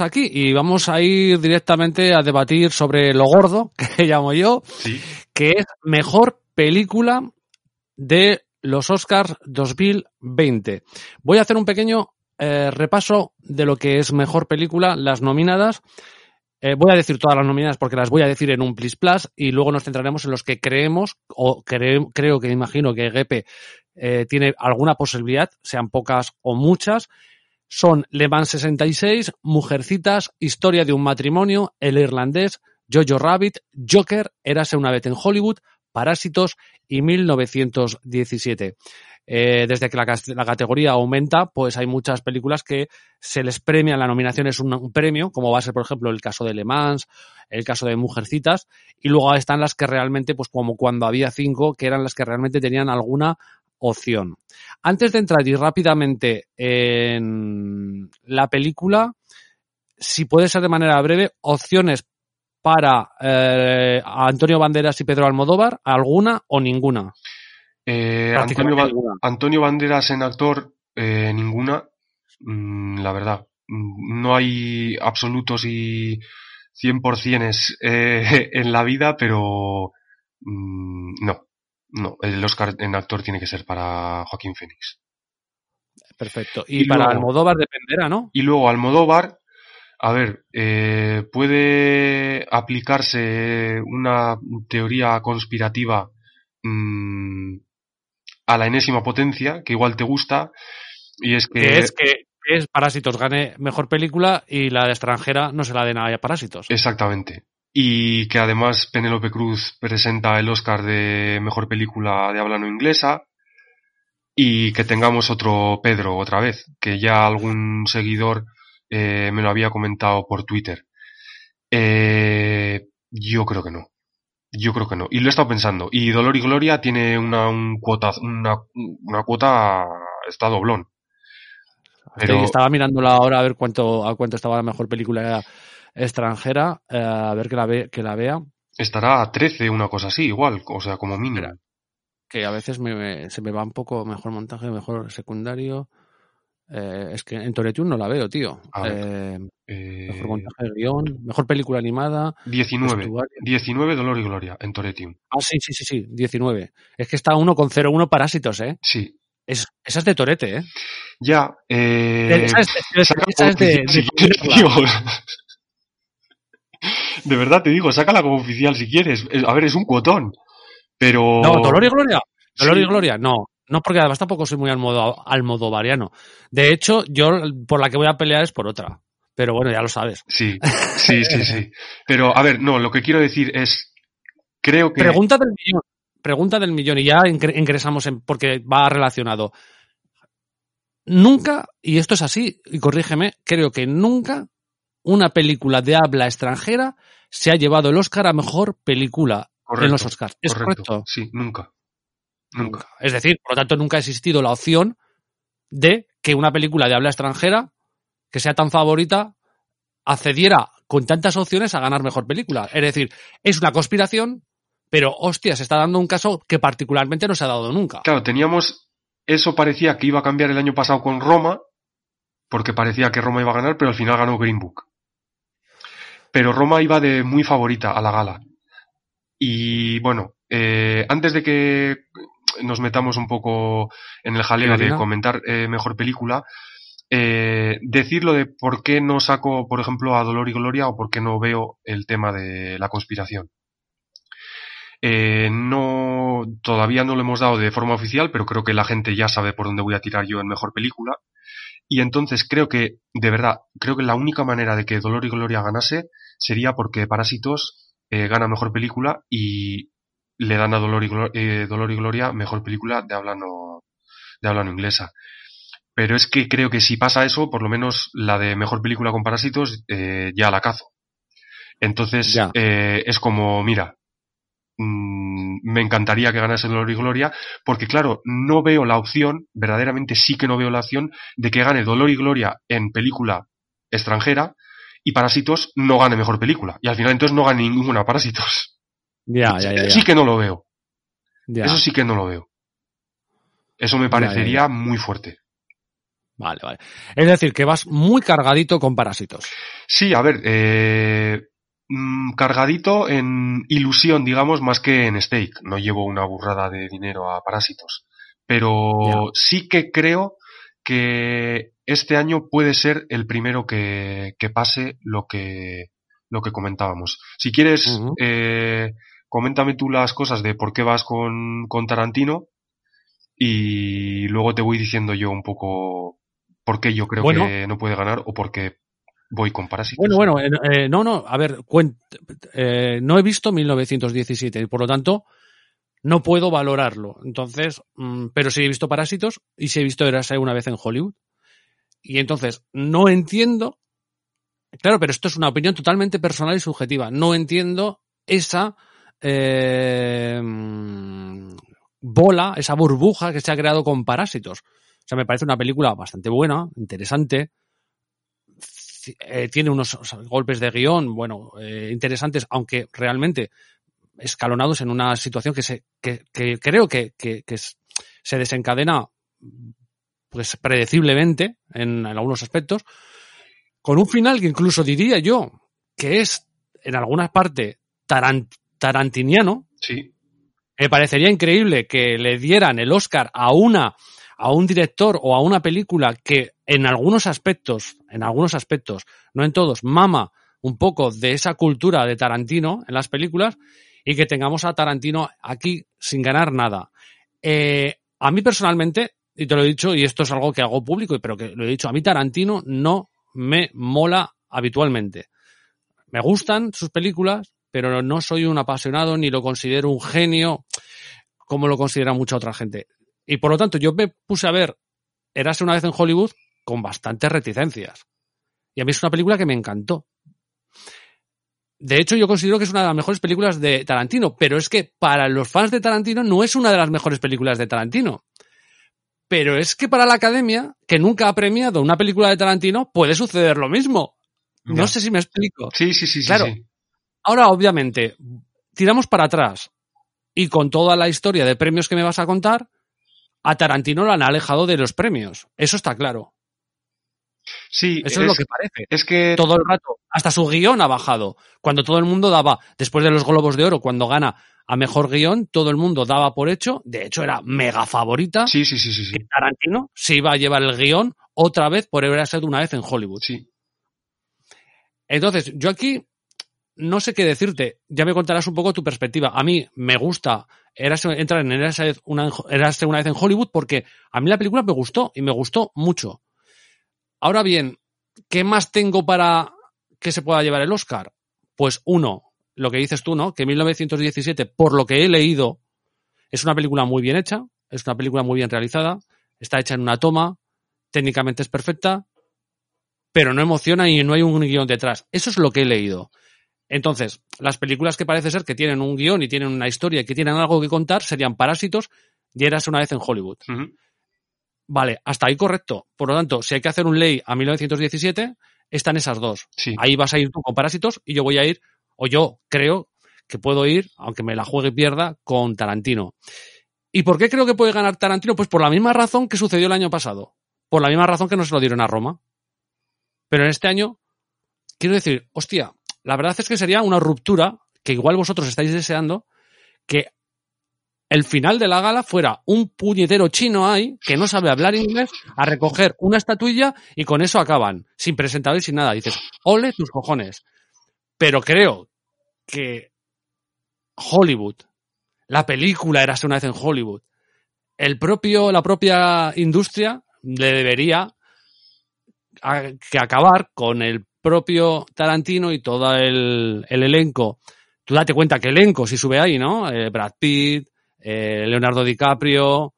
Aquí y vamos a ir directamente a debatir sobre lo gordo, que llamo yo, Sí. que es mejor película de los Oscars 2020. Voy a hacer un pequeño eh, repaso de lo que es mejor película, las nominadas. Eh, voy a decir todas las nominadas porque las voy a decir en un Plis Plus y luego nos centraremos en los que creemos o cre- creo que imagino que Gepe eh, tiene alguna posibilidad, sean pocas o muchas. Son Le Mans 66, Mujercitas, Historia de un matrimonio, El Irlandés, Jojo Rabbit, Joker, Érase una vez en Hollywood, Parásitos y 1917. Eh, desde que la, categoría aumenta, pues hay muchas películas que se les premia, la nominación es un, un premio, como va a ser, por ejemplo, el caso de Le Mans, el caso de Mujercitas, y luego están las que realmente, pues como cuando había cinco, que eran las que realmente tenían alguna opción. Antes de entrar y rápidamente en la película, si puede ser de manera breve, opciones para eh, Antonio Banderas y Pedro Almodóvar, alguna o ninguna. Eh, Antonio, Prácticamente Ba- ninguna. Antonio Banderas en actor, eh, ninguna, mm, la verdad. Mm, No hay absolutos y 100% eh, en la vida, pero mm, no, no. El Oscar en actor tiene que ser para Joaquín Phoenix. Perfecto. Y, Y para luego- Almodóvar dependerá, ¿no? Y luego Almodóvar, a ver, eh, puede aplicarse una teoría conspirativa mm, a la enésima potencia, que igual te gusta, y es que... Es que, que es Parásitos gane mejor película y la de extranjera no se la den a Parásitos. Exactamente. Y que además Penélope Cruz presenta el Oscar de mejor película de habla no inglesa. Y que tengamos otro Pedro otra vez, que ya algún seguidor eh, me lo había comentado por Twitter. Eh, yo creo que no. Yo creo que no. Y lo he estado pensando. Y Dolor y Gloria tiene una, un cuota, una, una cuota, está doblón. Pero- Estaba mirándola ahora a ver cuánto, a cuánto estaba la mejor película extranjera, eh, a ver que la, ve, que la vea, Estará a 13, una cosa así, igual, o sea, como mínimo. Espera. que a veces me- me- se me va un poco mejor montaje, mejor secundario. Eh, es que en Toretun no la veo, tío. Eh, mejor montaje de guion, mejor película animada. 19. vestuario. 19 Dolor y Gloria en Toretium. Ah, sí, sí, sí, sí, 19. Es que está 1,01 Parásitos, ¿eh? Sí. Es, esa es de Torete, ¿eh? Ya, eh, esa es, esa es de, de. De verdad te digo, sácala como oficial si quieres. A ver, es un cuotón. Pero. No, Dolor y Gloria. Dolor Sí. y Gloria, no. No, porque además tampoco soy muy almodo, almodovariano. De hecho, yo por la que voy a pelear es por otra. Pero bueno, ya lo sabes. Sí, sí, sí, sí. Pero, a ver, no, lo que quiero decir es. Creo que. Pregunta del millón. Pregunta del millón. Y ya ingre- ingresamos en. porque va relacionado. Nunca, y esto es así, y corrígeme, creo que nunca una película de habla extranjera se ha llevado el Oscar a mejor película Correcto, en los Oscars. ¿Es correcto. correcto? Sí, nunca. Nunca. Es decir, por lo tanto, nunca ha existido la opción de que una película de habla extranjera, que sea tan favorita, accediera con tantas opciones a ganar mejor película. Es decir, es una conspiración, pero hostia, se está dando un caso que particularmente no se ha dado nunca. Claro, teníamos. Eso parecía que iba a cambiar el año pasado con Roma, porque parecía que Roma iba a ganar, pero al final ganó Green Book. Pero Roma iba de muy favorita a la gala. Y bueno, eh, antes de que nos metamos un poco en el jaleo de comentar eh, mejor película, eh, decir lo de por qué no saco, por ejemplo, a Dolor y Gloria o por qué no veo el tema de la conspiración. Eh, no, todavía no lo hemos dado de forma oficial, pero creo que la gente ya sabe por dónde voy a tirar yo en mejor película. Y entonces creo que, de verdad, creo que la única manera de que Dolor y Gloria ganase sería porque Parásitos eh, gana mejor película y le dan a Dolor y, Glo- eh, Dolor y Gloria mejor película de habla no, de habla no inglesa. Pero es que creo que si pasa eso, por lo menos la de mejor película con Parásitos eh, ya la cazo. Entonces Ya. eh, es como, mira, mm, me encantaría que ganase Dolor y Gloria, porque claro, no veo la opción, verdaderamente sí que no veo la opción de que gane Dolor y Gloria en película extranjera y Parásitos no gane mejor película. Y al final entonces no gane ninguna Parásitos. Ya, ya, ya. Sí que no lo veo. Eso sí que no lo veo. Eso me parecería muy fuerte. Vale, vale. Es decir, que vas muy cargadito con parásitos. Sí, a ver, eh, mm, cargadito en ilusión, digamos, más que en stake. No llevo una burrada de dinero a parásitos. Pero sí que creo que este año puede ser el primero que, que pase lo que, lo que comentábamos. Si quieres, eh, coméntame tú las cosas de por qué vas con, con Tarantino y luego te voy diciendo yo un poco por qué yo creo que no puede ganar o por qué voy con Parásitos. Bueno, bueno, eh, no, no, a ver, eh, no he visto 1917 y por lo tanto no puedo valorarlo. Entonces, mm, pero sí he visto Parásitos y sí he visto Erase una vez en Hollywood. Y entonces, no entiendo. Claro, pero esto es una opinión totalmente personal y subjetiva. No entiendo esa eh, bola, esa burbuja que se ha creado con Parásitos. O sea, me parece una película bastante buena, interesante. Eh, tiene unos golpes de guion, bueno, eh, interesantes, aunque realmente escalonados en una situación que se, que, que creo que, que, que, se desencadena pues predeciblemente en, en, algunos aspectos, con un final que incluso diría yo que es en algunas partes tarant, tarantiniano. Sí. Me parecería increíble que le dieran el Oscar a una a un director o a una película que en algunos aspectos, en algunos aspectos, no en todos, mama un poco de esa cultura de Tarantino en las películas y que tengamos a Tarantino aquí sin ganar nada. Eh, a mí personalmente, y te lo he dicho, y esto es algo que hago público, pero que lo he dicho, a mí Tarantino no me mola habitualmente. Me gustan sus películas, pero no soy un apasionado ni lo considero un genio como lo considera mucha otra gente. Y por lo tanto, yo me puse a ver Erase una vez en Hollywood con bastantes reticencias. Y a mí es una película que me encantó. De hecho, yo considero que es una de las mejores películas de Tarantino, pero es que para los fans de Tarantino no es una de las mejores películas de Tarantino. Pero es que para la academia, que nunca ha premiado una película de Tarantino, puede suceder lo mismo. No sé si me explico. Sí, sí, sí, claro. sí. Ahora, obviamente, tiramos para atrás y con toda la historia de premios que me vas a contar, a Tarantino lo han alejado de los premios. Eso está claro. Sí, eso es, es, lo que parece. Es que todo el rato, hasta su guion ha bajado. Cuando todo el mundo daba, después de los Globos de Oro, cuando gana a mejor guion, todo el mundo daba por hecho, de hecho era mega favorita. Sí, sí, sí, sí. sí. Que Tarantino se iba a llevar el guion otra vez por haber sido una vez en Hollywood. Sí. Entonces, yo aquí no sé qué decirte. Ya me contarás un poco tu perspectiva. A mí me gusta entrar en Erase una, una vez en Hollywood porque a mí la película me gustó y me gustó mucho. Ahora bien, ¿qué más tengo para que se pueda llevar el Oscar? Pues uno, lo que dices tú, ¿no? Que 1917, por lo que he leído, es una película muy bien hecha, es una película muy bien realizada, está hecha en una toma, técnicamente es perfecta, pero no emociona y no hay un guion detrás. Eso es lo que he leído. Entonces, las películas que parece ser que tienen un guion y tienen una historia y que tienen algo que contar serían Parásitos y Eras una vez en Hollywood. Uh -huh. Vale, hasta ahí correcto. Por lo tanto, si hay que hacer un ley a 1917, están esas dos. Sí. Ahí vas a ir tú con Parásitos y yo voy a ir, o yo creo que puedo ir, aunque me la juegue y pierda, con Tarantino. ¿Y por qué creo que puede ganar Tarantino? Pues por la misma razón que sucedió el año pasado. Por la misma razón que no se lo dieron a Roma. Pero en este año, quiero decir, hostia, la verdad es que sería una ruptura que igual vosotros estáis deseando que el final de la gala fuera un puñetero chino ahí que no sabe hablar inglés a recoger una estatuilla y con eso acaban, sin presentador y sin nada. Dices, ole tus cojones. Pero creo que Hollywood, la película era una vez en Hollywood, el propio, la propia industria le debería a, que acabar con el propio Tarantino y todo el, el, elenco. Tú date cuenta que elenco si sube ahí, ¿no? Eh, Brad Pitt, eh, Leonardo DiCaprio,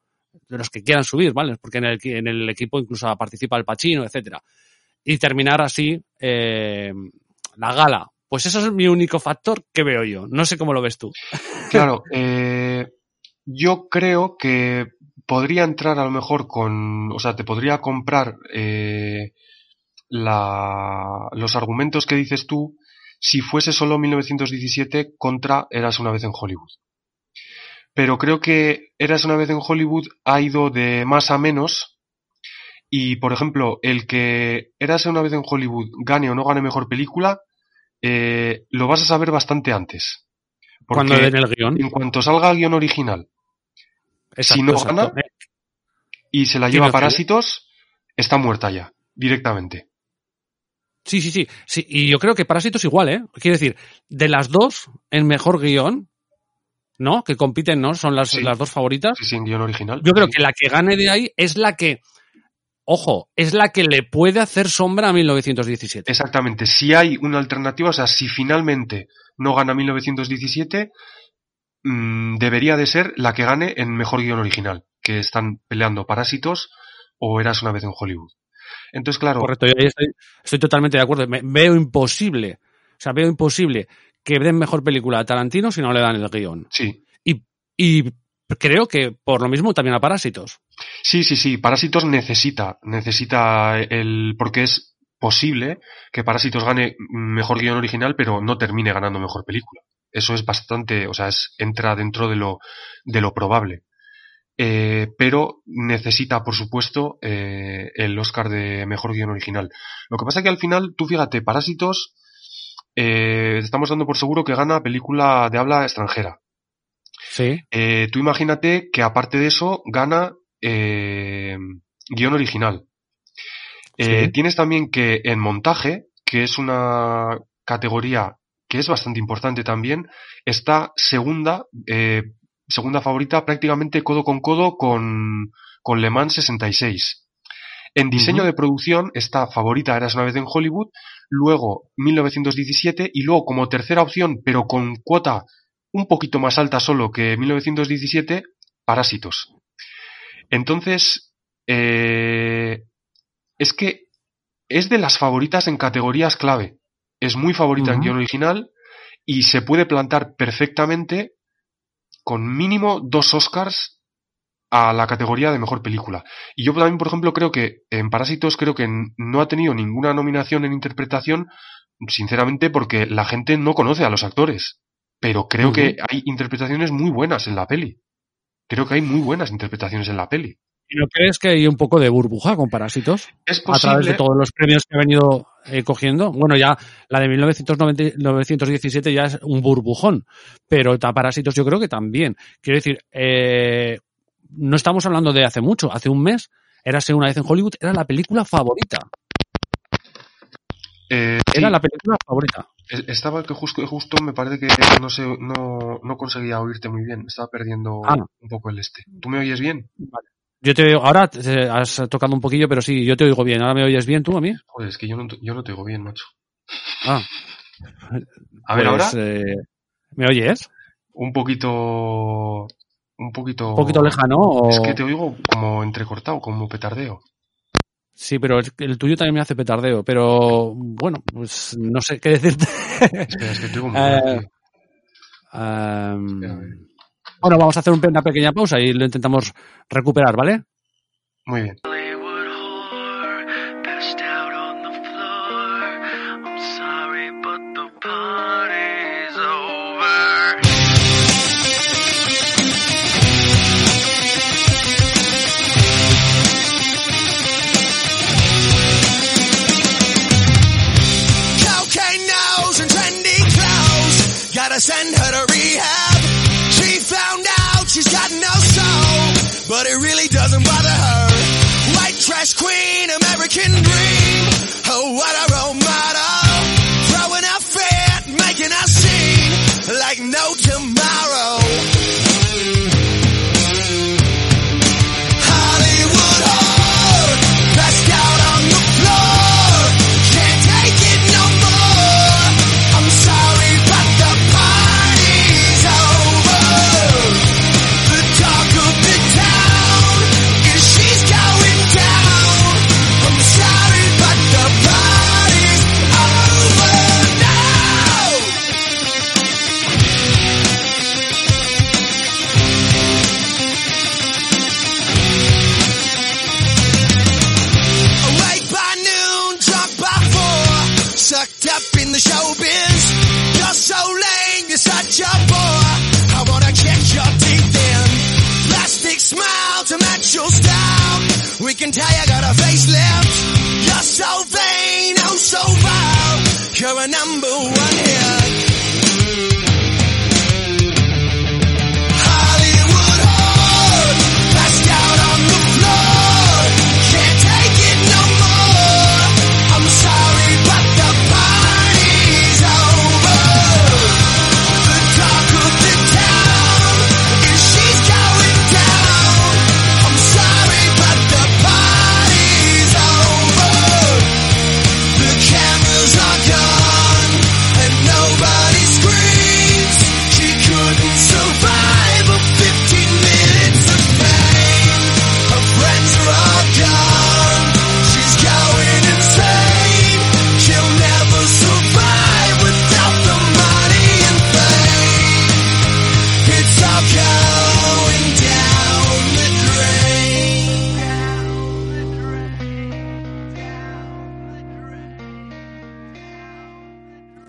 los que quieran subir, ¿vale? Porque en el, en el equipo incluso participa el Pacino, etcétera. Y terminar así eh, la gala. Pues eso es mi único factor que veo yo. No sé cómo lo ves tú. Claro, eh, yo creo que podría entrar a lo mejor con, o sea, te podría comprar la, los argumentos que dices tú si fuese solo 1917 contra Eras una vez en Hollywood. Pero creo que Eras una vez en Hollywood ha ido de más a menos Y, por ejemplo, el que Érase una vez en Hollywood gane o no gane mejor película, eh, lo vas a saber bastante antes. Cuando den el guion. En cuanto salga el guion original, Exacto, si no exacto. gana, Eh, y se la lleva Parásitos, está muerta ya, directamente. Sí, sí, sí, sí. Y yo creo que Parásitos igual, ¿eh? Quiero decir, de las dos, el mejor guion, ¿no? Que compiten, ¿no? Son las, Sí. las dos favoritas. Sí, en guion original. Yo creo que la que gane de ahí es la que, ojo, es la que le puede hacer sombra a 1917. Exactamente. Si hay una alternativa, o sea, si finalmente no gana 1917, mm, debería de ser la que gane en mejor guion original, que están peleando Parásitos o Eras una vez en Hollywood. Entonces, claro, Correcto, yo estoy, estoy totalmente de acuerdo. Me- veo imposible, o sea, veo imposible que den mejor película a Tarantino si no le dan el guion. sí. Y creo que por lo mismo también a Parásitos. Sí, sí, sí. Parásitos necesita, necesita el, porque es posible que Parásitos gane mejor guion original, pero no termine ganando mejor película. Eso es bastante, o sea, es, entra dentro de lo, de lo probable. Eh, pero necesita, por supuesto, eh, el Oscar de mejor guion original. Lo que pasa es que al final, tú fíjate, Parásitos, eh, estamos dando por seguro que gana película de habla extranjera. Sí. Tú imagínate que aparte de eso gana guion original. Sí. Tienes también que en montaje, que es una categoría que es bastante importante también, está segunda, eh, segunda favorita prácticamente codo con codo con, con Le Mans 66. En diseño de producción está favorita Eras una vez en Hollywood, luego 1917 y luego como tercera opción, pero con cuota un poquito más alta solo que 1917, Parásitos. Entonces, eh, es que es de las favoritas en categorías clave. Es muy favorita en guion original y se puede plantar perfectamente con mínimo dos Oscars a la categoría de mejor película. Y yo también, por ejemplo, creo que en Parásitos creo que no ha tenido ninguna nominación en interpretación, sinceramente, porque la gente no conoce a los actores. Pero creo que hay interpretaciones muy buenas en la peli. Creo que hay muy buenas interpretaciones en la peli. ¿Y no crees que hay un poco de burbuja con Parásitos? Es a través de todos los premios que ha venido eh, cogiendo. Bueno, ya la de 1990 1917 ya es un burbujón, pero Parásitos yo creo que también. Quiero decir, eh, no estamos hablando de hace mucho, hace un mes, Érase una vez en Hollywood, era la película favorita. eh, Era sí, la película favorita. es- estaba que justo, justo me parece que no sé, no, no conseguía oírte muy bien. Estaba perdiendo Ah. un poco el este. ¿Tú me oyes bien? Yo te oigo, ahora te- has tocado un poquillo, pero sí, yo te oigo bien. ¿Ahora me oyes bien tú a mí? Joder, es que yo no, te- yo no te oigo bien, macho. Ah, A ver, pues, ahora, eh, ¿me oyes? un poquito, un poquito, Un poquito lejano. o- Es que te oigo como entrecortado, como petardeo. Sí, pero que el tuyo también me hace petardeo. Pero bueno, pues no sé qué decirte. Espera, es que te oigo muy Eh, Espera, a ver. Bueno, vamos a hacer una pequeña pausa y lo intentamos recuperar, ¿vale? Muy bien.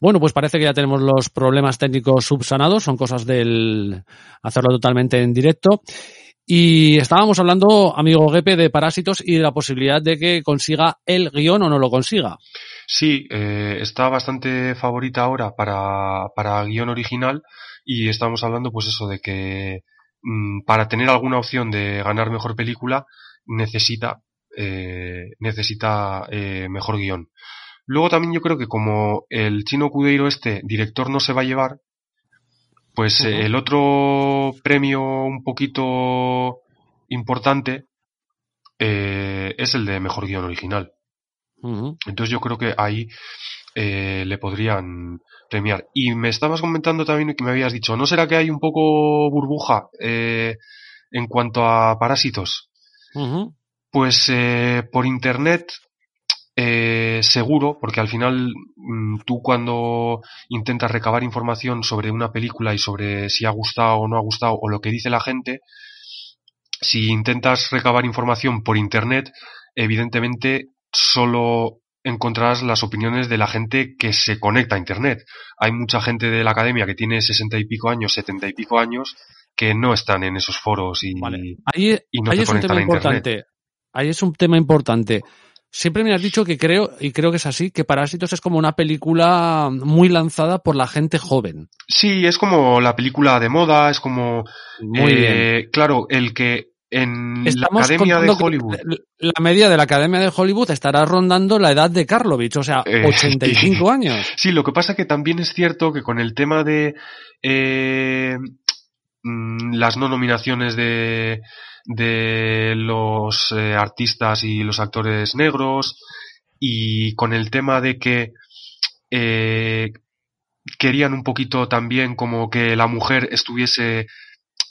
Bueno, pues parece que ya tenemos los problemas técnicos subsanados, son cosas del hacerlo totalmente en directo. Y estábamos hablando, amigo Gepe, de Parásitos y de la posibilidad de que consiga el guion o no lo consiga. Sí, eh, está bastante favorita ahora para, para guion original y estamos hablando pues eso de que mm, para tener alguna opción de ganar mejor película necesita eh, necesita eh, mejor guion. Luego también yo creo que como el chino Cudeiro este director no se va a llevar, pues eh, el otro premio un poquito importante eh, es el de mejor guion original. Entonces yo creo que ahí eh, le podrían premiar. Y me estabas comentando también que me habías dicho, ¿no será que hay un poco burbuja eh, en cuanto a parásitos? Pues eh, por internet eh, seguro, porque al final mm, tú cuando intentas recabar información sobre una película y sobre si ha gustado o no ha gustado o lo que dice la gente, si intentas recabar información por internet, evidentemente solo encontrarás las opiniones de la gente que se conecta a internet. Hay mucha gente de la academia que tiene sesenta y pico años, setenta y pico años, que no están en esos foros y, Vale. Ahí, y no ahí se es un tema a internet. importante. Ahí es un tema importante. Siempre me has dicho que creo, y creo que es así, que Parásitos es como una película muy lanzada por la gente joven. Sí, es como la película de moda, es como Muy bien. Eh, Claro, el que en la Academia de Hollywood. La media de la Academia de Hollywood estará rondando la edad de Karlovich, o sea, Eh, 85 años. Sí, lo que pasa que también es cierto que con el tema de eh, las no nominaciones de, de los eh, artistas y los actores negros y con el tema de que eh, querían un poquito también como que la mujer estuviese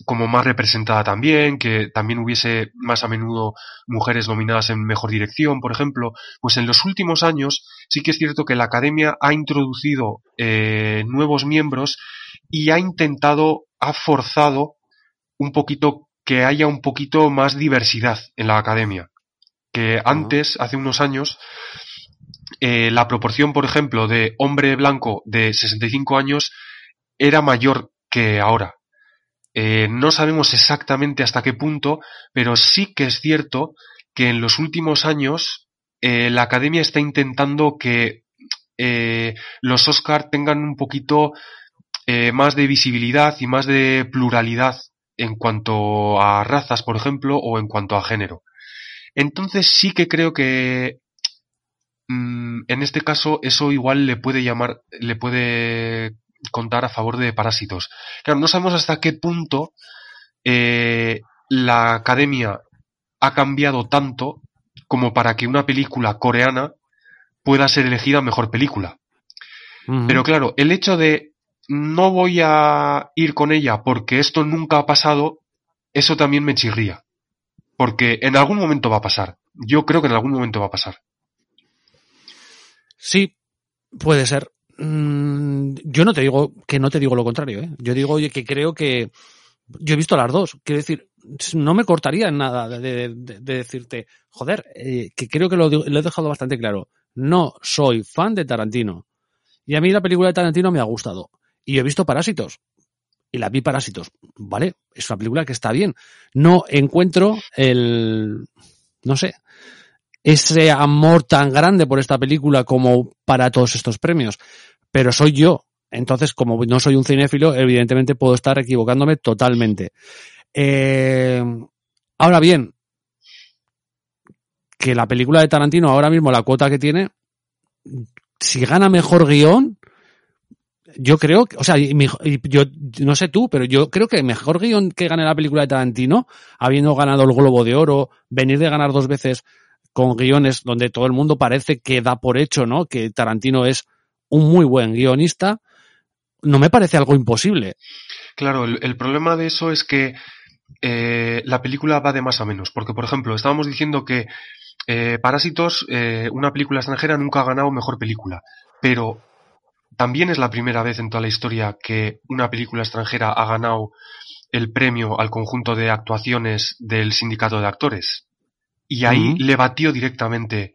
como más representada también, que también hubiese más a menudo mujeres nominadas en mejor dirección, por ejemplo, pues en los últimos años sí que es cierto que la academia ha introducido eh, nuevos miembros y ha intentado, ha forzado un poquito que haya un poquito más diversidad en la academia. Que antes, hace unos años, eh, la proporción, por ejemplo, de hombre blanco de 65 años era mayor que ahora. Eh, no sabemos exactamente hasta qué punto, pero sí que es cierto que en los últimos años eh, la academia está intentando que los Oscar tengan un poquito eh, más de visibilidad y más de pluralidad en cuanto a razas, por ejemplo, o en cuanto a género. Entonces sí que creo que mm, en este caso eso igual le puede llamar, le puede contar a favor de Parásitos. Claro, no sabemos hasta qué punto eh, la academia ha cambiado tanto como para que una película coreana pueda ser elegida mejor película. Pero claro, el hecho de no voy a ir con ella porque esto nunca ha pasado, eso también me chirría. Porque en algún momento va a pasar. Yo creo que en algún momento va a pasar. Sí, puede ser. Mm, Yo no te digo que no te digo lo contrario, ¿eh? Yo digo que creo que yo he visto las dos. Quiero decir, no me cortaría en nada de, de- de- de decirte, joder, eh, que creo que lo, lo he dejado bastante claro. No soy fan de Tarantino. Y a mí la película de Tarantino me ha gustado. Y he visto Parásitos. Y la vi Parásitos. Vale, es una película que está bien. No encuentro el, no sé, ese amor tan grande por esta película como para todos estos premios. Pero soy yo. Entonces, como no soy un cinéfilo, evidentemente puedo estar equivocándome totalmente. Eh, ahora bien, que la película de Tarantino ahora mismo la cuota que tiene, si gana mejor guion, yo creo o sea, yo no sé tú, pero yo creo que mejor guion que gane la película de Tarantino, habiendo ganado el Globo de Oro, venir de ganar dos veces con guiones donde todo el mundo parece que da por hecho, ¿no? Que Tarantino es un muy buen guionista, no me parece algo imposible. Claro, el, el problema de eso es que eh, la película va de más a menos. Porque, por ejemplo, estábamos diciendo que eh, Parásitos, eh, una película extranjera, nunca ha ganado mejor película. Pero también es la primera vez en toda la historia que una película extranjera ha ganado el premio al conjunto de actuaciones del sindicato de actores. Y ahí le batió directamente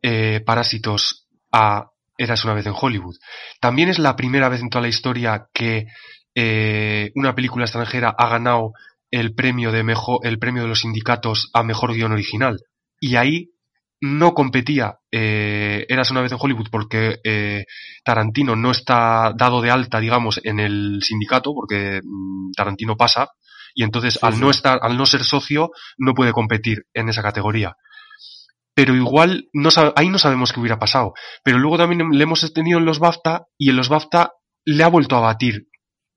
eh, Parásitos a Eras una vez en Hollywood. También es la primera vez en toda la historia que eh, una película extranjera ha ganado el premio de mejor, el premio de los sindicatos a mejor guion original. Y ahí no competía eh, Eras una vez en Hollywood porque eh, Tarantino no está dado de alta, digamos, en el sindicato, porque mm, Tarantino pasa, y entonces al sí. no estar, al no ser socio, no puede competir en esa categoría. Pero igual, no ahí no sabemos qué hubiera pasado. Pero luego también le hemos tenido en los BAFTA, y en los BAFTA le ha vuelto a batir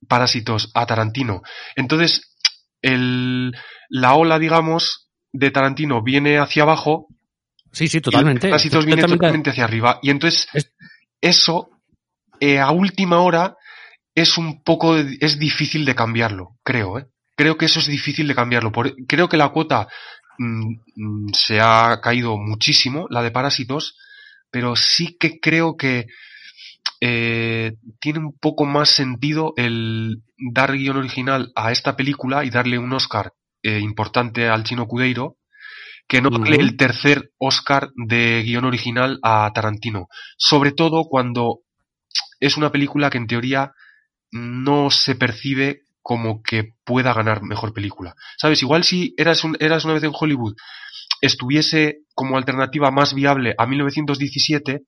Parásitos a Tarantino. Entonces, el, la ola, digamos, de Tarantino viene hacia abajo Sí, sí, y totalmente. Parásitos viene Totalmente. hacia arriba. Y entonces, Es- eso, eh, a última hora, es un poco, es difícil de cambiarlo, creo, ¿eh? Creo que eso es difícil de cambiarlo. Por- creo que la cuota mm, mm, se ha caído muchísimo, la de Parásitos, pero sí que creo que eh, tiene un poco más sentido el dar guion original a esta película y darle un Oscar eh, importante al chino Cudeiro que no Ujú. el tercer Oscar de guion original a Tarantino. Sobre todo cuando es una película que en teoría no se percibe como que pueda ganar mejor película. ¿Sabes? Igual si eras, un- eras una vez en Hollywood estuviese como alternativa más viable a 1917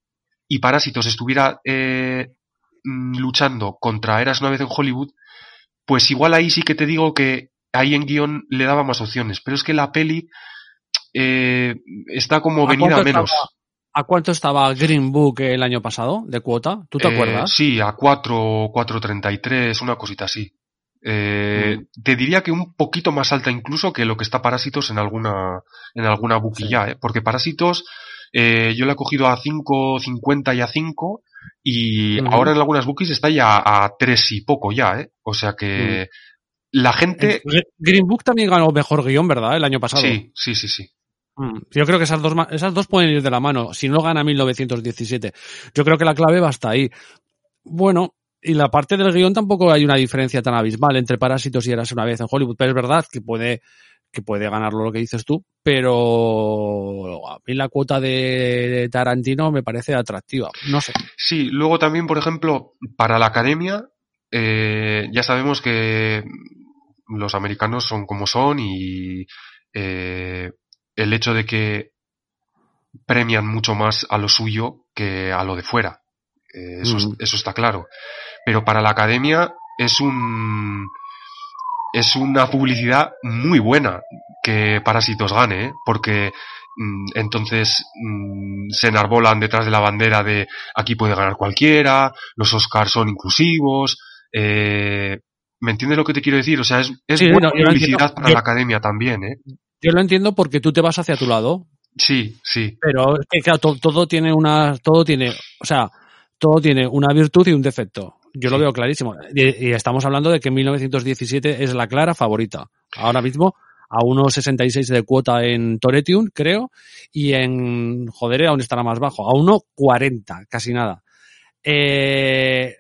y Parásitos estuviera eh, mm, luchando contra Eras una vez en Hollywood, pues igual ahí sí que te digo que ahí en guion le daba más opciones. Pero es que la peli eh, está como ¿A venida a menos. estaba- ¿A cuánto estaba Green Book el año pasado de cuota? ¿Tú te Eh, acuerdas? Sí, a 4, 4.33, una cosita así. Eh, Mm. Te diría que un poquito más alta incluso que lo que está Parásitos en alguna, en alguna buquilla, ¿eh? Porque Parásitos, eh, yo le he cogido a 5.50 y a 5, y ahora en algunas bookies está ya a 3 y poco ya, ¿eh? O sea que la gente... Gre- Green Book también ganó mejor guion, ¿verdad? El año pasado. Sí, sí, sí, sí. Mm, Yo creo que esas dos, esas dos pueden ir de la mano. Si no gana 1917. Yo creo que la clave va hasta ahí. Bueno, y la parte del guion tampoco hay una diferencia tan abismal entre Parásitos y Eras una vez en Hollywood. Pero es verdad que puede, que puede ganarlo lo que dices tú. Pero a mí la cuota de Tarantino me parece atractiva. No sé. Sí, luego también, por ejemplo, para la academia, eh, ya sabemos que los americanos son como son y eh, el hecho de que premian mucho más a lo suyo que a lo de fuera. Eh, eso, es- Mm. eso está claro. Pero para la academia es un es una publicidad muy buena que Parásitos gane, ¿eh? porque mm, entonces mm, se enarbolan detrás de la bandera de aquí puede ganar cualquiera, los Oscars son inclusivos, eh, ¿me entiendes lo que te quiero decir? O sea, es, es Sí, buena no, publicidad para Yo- la academia también, ¿eh? Yo lo entiendo porque tú te vas hacia tu lado. Sí, sí, Pero es que claro, to- todo tiene una, todo tiene, o sea, todo tiene una virtud y un defecto. Yo lo veo clarísimo. Y, y estamos hablando de que 1917 es la clara favorita. Ahora mismo a 1,66 de cuota en Toretium, creo, y en Joder aún estará más bajo, a 1,40, casi nada. Eh,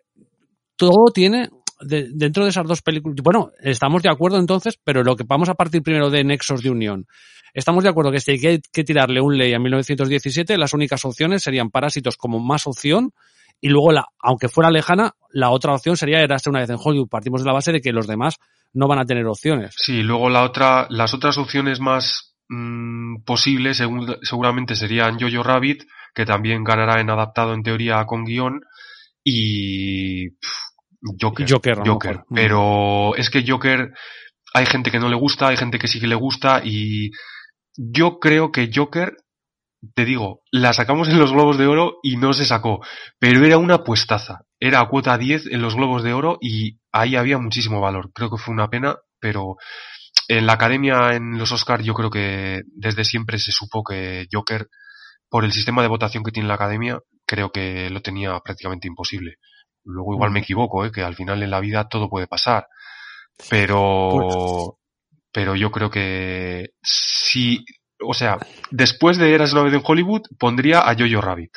todo tiene, de- dentro de esas dos películas, bueno, estamos de acuerdo entonces, pero lo que vamos a partir primero de nexos de unión. Estamos de acuerdo que si hay que, tirarle un ley a 1917, las únicas opciones serían Parásitos como más opción y luego, la, aunque fuera lejana, la otra opción sería Eraste una vez en Hollywood. Partimos de la base de que los demás no van a tener opciones. sí. Luego la otra, las otras opciones más mm, posibles según- seguramente serían Jojo Rabbit, que también ganará en adaptado en teoría con guion, y Joker. Joker, Joker. mejor. Pero es que Joker, hay gente que no le gusta, hay gente que sí que le gusta, y yo creo que Joker, te digo, la sacamos en los Globos de Oro y no se sacó, pero era una puestaza. Era a cuota 10 en los Globos de Oro y ahí había muchísimo valor. Creo que fue una pena, pero en la academia, en los Oscars, yo creo que desde siempre se supo que Joker, por el sistema de votación que tiene la academia, creo que lo tenía prácticamente imposible. Luego igual me equivoco, ¿eh? que al final en la vida todo puede pasar. Pero, pero yo creo que si, o sea, después de Eras vez en Hollywood, pondría a Jojo Rabbit.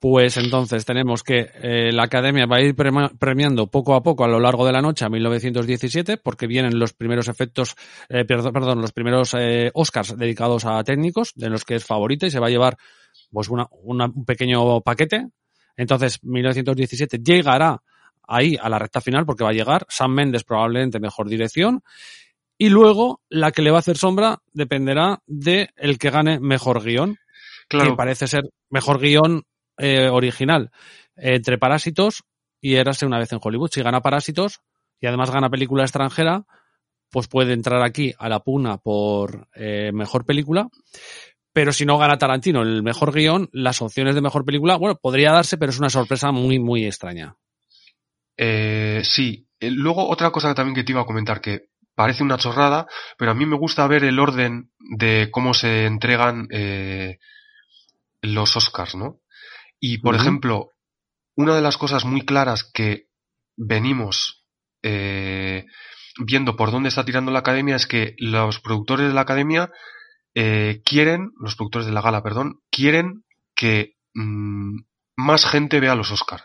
Pues entonces tenemos que eh, la academia va a ir premiando poco a poco a lo largo de la noche a 1917, porque vienen los primeros efectos, eh, perdón, perdón, los primeros eh, Oscars dedicados a técnicos, de los que es favorita y se va a llevar pues una, una- un pequeño paquete. Entonces, 1917 llegará ahí a la recta final porque va a llegar Sam Mendes probablemente mejor dirección y luego la que le va a hacer sombra dependerá de el que gane mejor guion que Claro, parece ser mejor guion eh, original entre Parásitos y Érase una vez en Hollywood. Si gana Parásitos y además gana película extranjera, pues puede entrar aquí a la pugna por eh, mejor película. Pero si no gana Tarantino el mejor guion, las opciones de mejor película, bueno, podría darse, pero es una sorpresa muy, muy extraña. Eh, sí. Eh, Luego, otra cosa también que te iba a comentar que parece una chorrada, pero a mí me gusta ver el orden de cómo se entregan eh, los Oscars, ¿no? Y, por ejemplo, una de las cosas muy claras que venimos eh, viendo por dónde está tirando la academia es que los productores de la academia eh, quieren, los productores de la gala, perdón, quieren que mm, más gente vea los Oscars.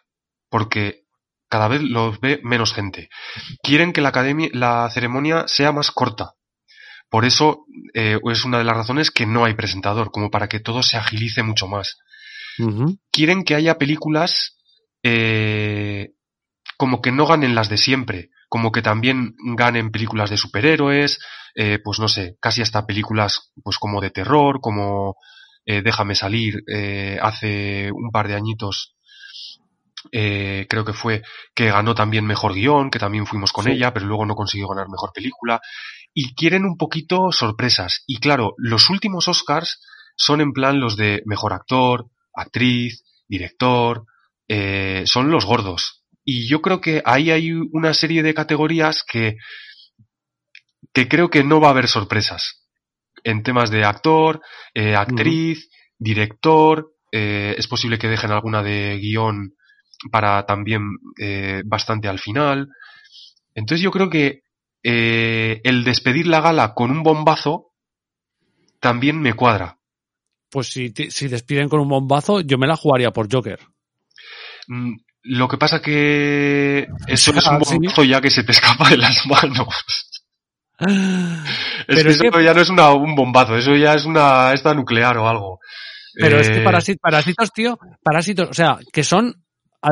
Porque cada vez los ve menos gente. Quieren que la academia, la ceremonia sea más corta. Por eso eh, es una de las razones que no hay presentador, como para que todo se agilice mucho más. Quieren que haya películas eh, como que no ganen las de siempre, como que también ganen películas de superhéroes, eh, pues no sé, casi hasta películas pues como de terror, como eh, Déjame salir eh, hace un par de añitos eh, creo que fue que ganó también mejor guion, que también fuimos con Sí. ella, pero luego no consiguió ganar mejor película. Y quieren un poquito sorpresas. Y claro, los últimos Oscars son en plan los de mejor actor, actriz, director, eh, son los gordos. Y yo creo que ahí hay una serie de categorías que, que creo que no va a haber sorpresas. En temas de actor, eh, actriz, director, eh, es posible que dejen alguna de guion para también eh, bastante al final. Entonces yo creo que eh, el despedir la gala con un bombazo también me cuadra. Pues si, si despiden con un bombazo, yo me la jugaría por Joker. Mm, Lo que pasa que eso es un Ah, sí. bombazo ya que se te escapa de las manos. Es Pero que es eso ya no es una, un bombazo, eso ya es una esta nuclear o algo. Pero es que Eh, parásitos, parásitos, tío, parásitos, o sea, que son,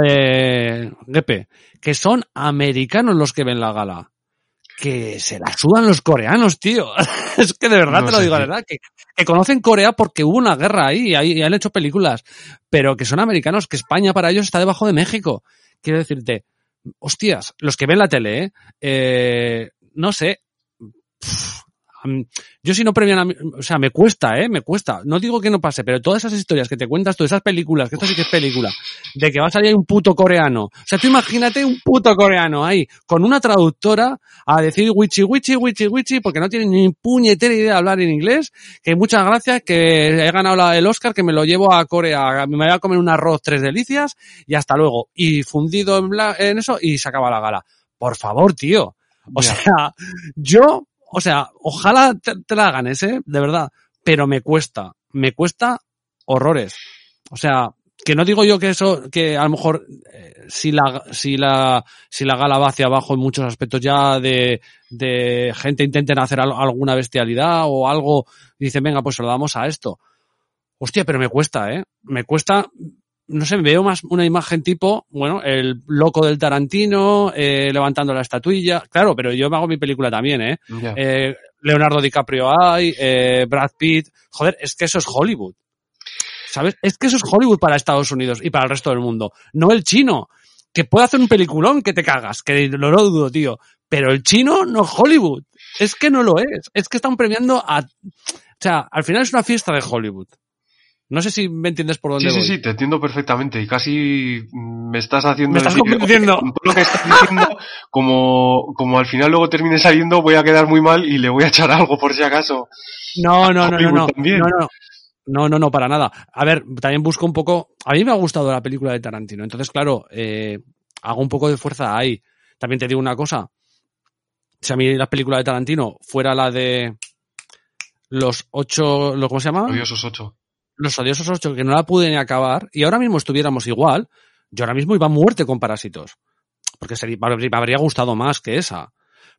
eh, Gepe, que son americanos los que ven la gala. Que se la sudan los coreanos, tío. es que de verdad No te lo digo, tío. verdad, que, que conocen Corea porque hubo una guerra ahí y, han hecho películas. Pero que son americanos, que España para ellos está debajo de México. Quiero decirte, hostias, los que ven la tele, ¿eh? Eh, no sé. Yo si no premian a mí, o sea, me cuesta, ¿eh? Me cuesta. No digo que no pase, pero todas esas historias que te cuentas, todas esas películas, que esto sí que es película, de que va a salir un puto coreano. O sea, tú imagínate un puto coreano ahí, con una traductora a decir wichi wichi, wichi wichi, porque no tiene ni puñetera idea de hablar en inglés, que muchas gracias, que he ganado la- el Oscar, que me lo llevo a Corea, me voy a comer un arroz tres delicias, y hasta luego. Y fundido en, bla- en eso, y se acaba la gala. Por favor, tío. O sea, yo, o sea, ojalá te, te la ganes, ¿eh? De verdad. Pero me cuesta, me cuesta horrores. O sea, que no digo yo que eso, que a lo mejor eh, si la, si la, si la gala va hacia abajo en muchos aspectos ya de, de gente intenten hacer al- alguna bestialidad o algo, dicen, venga, pues se lo damos a esto. Hostia, pero me cuesta, ¿eh? Me cuesta, no sé, veo más una imagen tipo, bueno, el loco del Tarantino, eh, levantando la estatuilla. Claro, pero yo me hago mi película también, ¿eh? Eh, Leonardo DiCaprio hay, eh, Brad Pitt. Joder, es que eso es Hollywood. ¿Sabes? Es que eso es Hollywood para Estados Unidos y para el resto del mundo. No el chino, que puede hacer un peliculón que te cagas, que lo, lo dudo, tío. Pero el chino no es Hollywood. Es que no lo es. Es que están premiando a... O sea, al final es una fiesta de Hollywood. No sé si me entiendes por dónde Sí, sí, voy. sí, te entiendo perfectamente y casi me estás haciendo Me estás decir- convenciendo. lo que estás diciendo, como, como al final luego termine saliendo, voy a quedar muy mal y le voy a echar algo por si acaso. No, no, no, no, no. No, no. No, no, no, para nada. A ver, también busco un poco. A mí me ha gustado la película de Tarantino. Entonces, claro, eh, hago un poco de fuerza ahí. También te digo una cosa. Si a mí la película de Tarantino fuera la de los ocho, ¿lo- ¿cómo se llama? Odiosos ocho. Los odiosos ocho, que no la pude ni acabar, y ahora mismo estuviéramos igual, yo ahora mismo iba a muerte con Parásitos. Porque me habría gustado más que esa.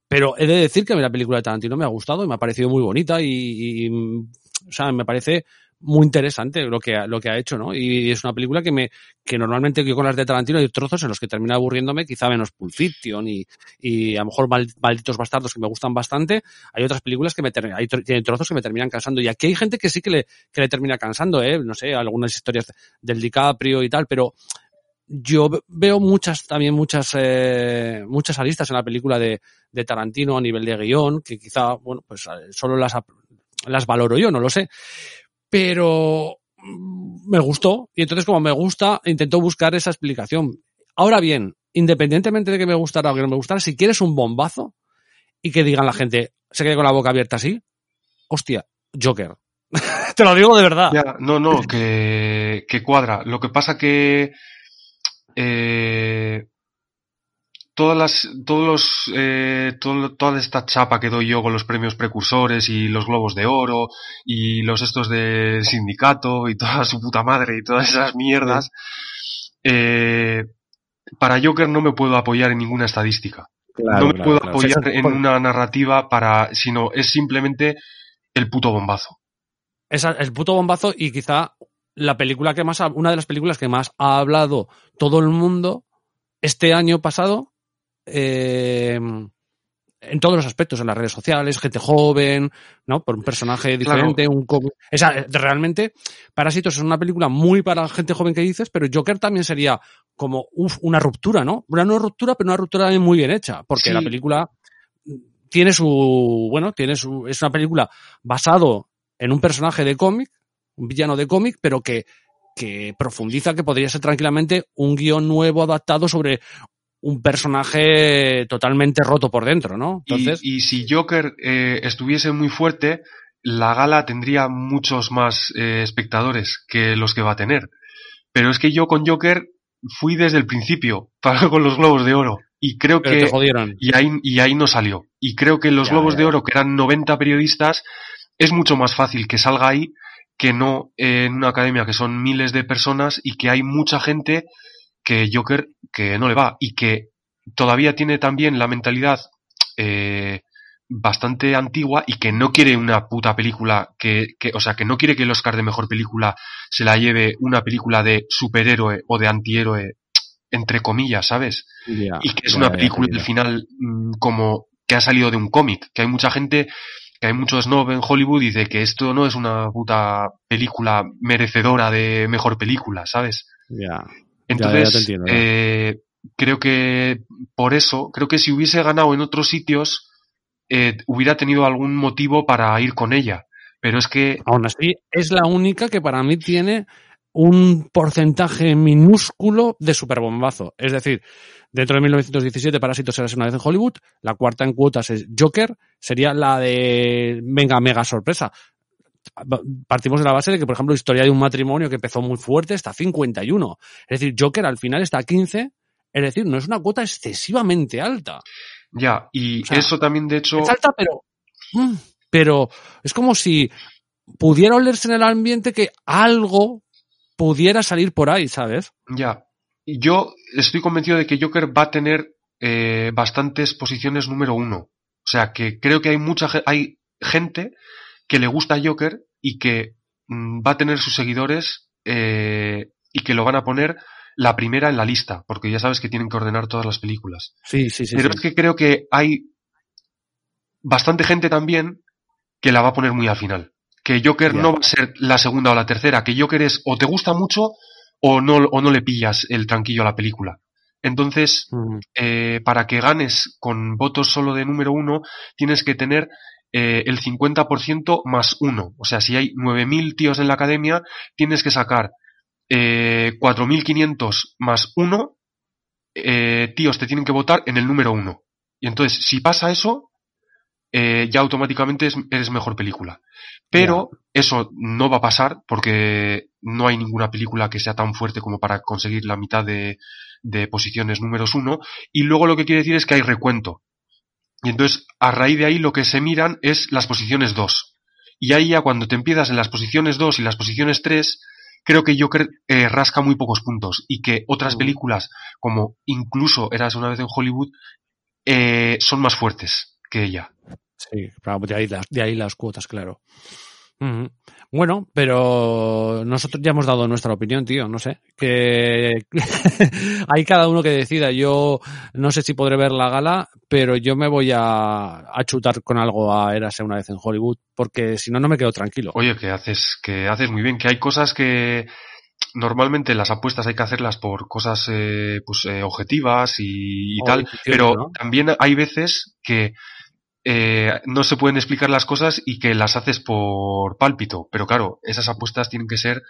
Pero he de decir que la película de Tarantino me ha gustado y me ha parecido muy bonita y, y, o sea, me parece muy interesante lo que, ha- lo que ha hecho, ¿no? Y es una película que me, que normalmente yo con las de Tarantino hay trozos en los que termina aburriéndome, quizá menos Pulp y, y a lo mejor Mal- Malditos Bastardos que me gustan bastante. Hay otras películas que me hay trozos que me terminan cansando. Y aquí hay gente que sí que le, que le termina cansando, ¿eh? No sé, algunas historias del DiCaprio y tal, pero yo ve- veo muchas, también muchas, eh, muchas aristas en la película de, de Tarantino a nivel de guion, que quizá, bueno, pues eh, solo las, las valoro yo, no lo sé. Pero mm, me gustó, y entonces como me gusta, intento buscar esa explicación. Ahora bien, independientemente de que me gustara o que no me gustara, si quieres un bombazo y que digan la gente, se quede con la boca abierta así, hostia, Joker. Te lo digo de verdad. Ya, no, no, que, que cuadra. Lo que pasa que eh, todas las, todos los, eh, todo- toda esta chapa que doy yo con los premios precursores y los globos de oro y los estos del sindicato y toda su puta madre y todas esas mierdas, eh, para Joker no me puedo apoyar en ninguna estadística. no me puedo apoyar en una narrativa para, sino es simplemente el puto bombazo. Esa, el puto bombazo y quizá la película que más, una de las películas que más ha hablado todo el mundo este año pasado, eh, en todos los aspectos, en las redes sociales, gente joven, ¿no? Por un personaje diferente, un cómic. Esa, eh, realmente, Parásitos es una película muy para gente joven que dices, pero Joker también sería como uf, una ruptura, ¿no? Una no ruptura, pero una ruptura también muy bien hecha, porque Sí. la película tiene su, bueno, tiene su, es una película basado en un personaje de cómic, un villano de cómic, pero que, que profundiza que podría ser tranquilamente un guion nuevo adaptado sobre un personaje totalmente roto por dentro, ¿no? Y- Entonces, y, si Joker eh, estuviese muy fuerte, la gala tendría muchos más eh, espectadores que los que va a tener. Pero es que yo con Joker fui desde el principio para con los globos de oro. Y creo pero que te jodieron. y ahí, y ahí no salió. Y creo que los Ya, Globos ya, de. Oro, que eran 90 periodistas, es mucho más fácil que salga ahí que no eh, en una academia que son miles de personas y que hay mucha gente que Joker que no le va y que todavía tiene también la mentalidad eh, bastante antigua y que no quiere una puta película que, que, o sea, que no quiere que el Oscar de mejor película se la lleve una película de superhéroe o de antihéroe entre comillas, ¿sabes? Y que es una película ya. al final mm, como que ha salido de un cómic, que hay mucha gente, que hay mucho snob en Hollywood y dice que esto no es una puta película merecedora de mejor película, ¿sabes? Ya. Entonces, te entiendo, ya. eh, creo que por eso, creo que si hubiese ganado en otros sitios, eh, hubiera tenido algún motivo para ir con ella. Pero es que, Aún así, es la única que para mí tiene un porcentaje minúsculo de superbombazo. Es decir, dentro de 1917, Parásitos será una vez en Hollywood, la cuarta en cuotas es Joker, sería la de, venga, mega sorpresa. Partimos de la base de que, por ejemplo, Historia de un matrimonio que empezó muy fuerte está a 51. Es decir, Joker al final está a 15, es decir, no es una cuota excesivamente alta. ya, y O sea, eso también de hecho, Es alta, pero. mm, Pero es como si pudiera olerse en el ambiente que algo pudiera salir por ahí, ¿sabes? Ya. Yo estoy convencido de que Joker va a tener eh, bastantes posiciones número uno. O sea, que creo que hay mucha hay gente que le gusta Joker y que mm, va a tener sus seguidores eh, y que lo van a poner la primera en la lista, porque ya sabes que tienen que ordenar todas las películas. Sí, sí, sí. Pero sí. es que creo que hay bastante gente también que la va a poner muy al final. Que Joker no va a ser la segunda o la tercera, que Joker es o te gusta mucho o no, o no le pillas el tranquillo a la película. Entonces, Mm, eh, para que ganes con votos solo de número uno, tienes que tener eh, el 50% más uno. O sea, si hay 9.000 tíos en la academia, tienes que sacar eh, 4.500 más uno eh, tíos te tienen que votar en el número uno. Y entonces, si pasa eso, eh, ya automáticamente es- eres mejor película. Pero eso no va a pasar porque no hay ninguna película que sea tan fuerte como para conseguir la mitad de, de posiciones números uno. Y luego lo que quiere decir es que hay recuento. Y entonces, a raíz de ahí, lo que se miran es las posiciones 2. Y ahí ya cuando te empiezas en las posiciones 2 y las posiciones 3, creo que Joker eh, rasca muy pocos puntos. Y que otras Mm. películas, como incluso Eras una vez en Hollywood, eh, son más fuertes que ella. sí, de ahí, de ahí las cuotas, claro. Bueno, pero nosotros ya hemos dado nuestra opinión, tío, no sé. Que hay cada uno que decida. Yo no sé si podré ver la gala, pero yo me voy a, a chutar con algo a Érase una vez en Hollywood, porque si no, no me quedo tranquilo. Oye, que haces, que haces muy bien, que hay cosas que normalmente las apuestas hay que hacerlas por cosas eh, pues eh, objetivas y, tal, pero ¿no? también hay veces que eh, no se pueden explicar las cosas y que las haces por pálpito, pero claro, esas apuestas tienen que ser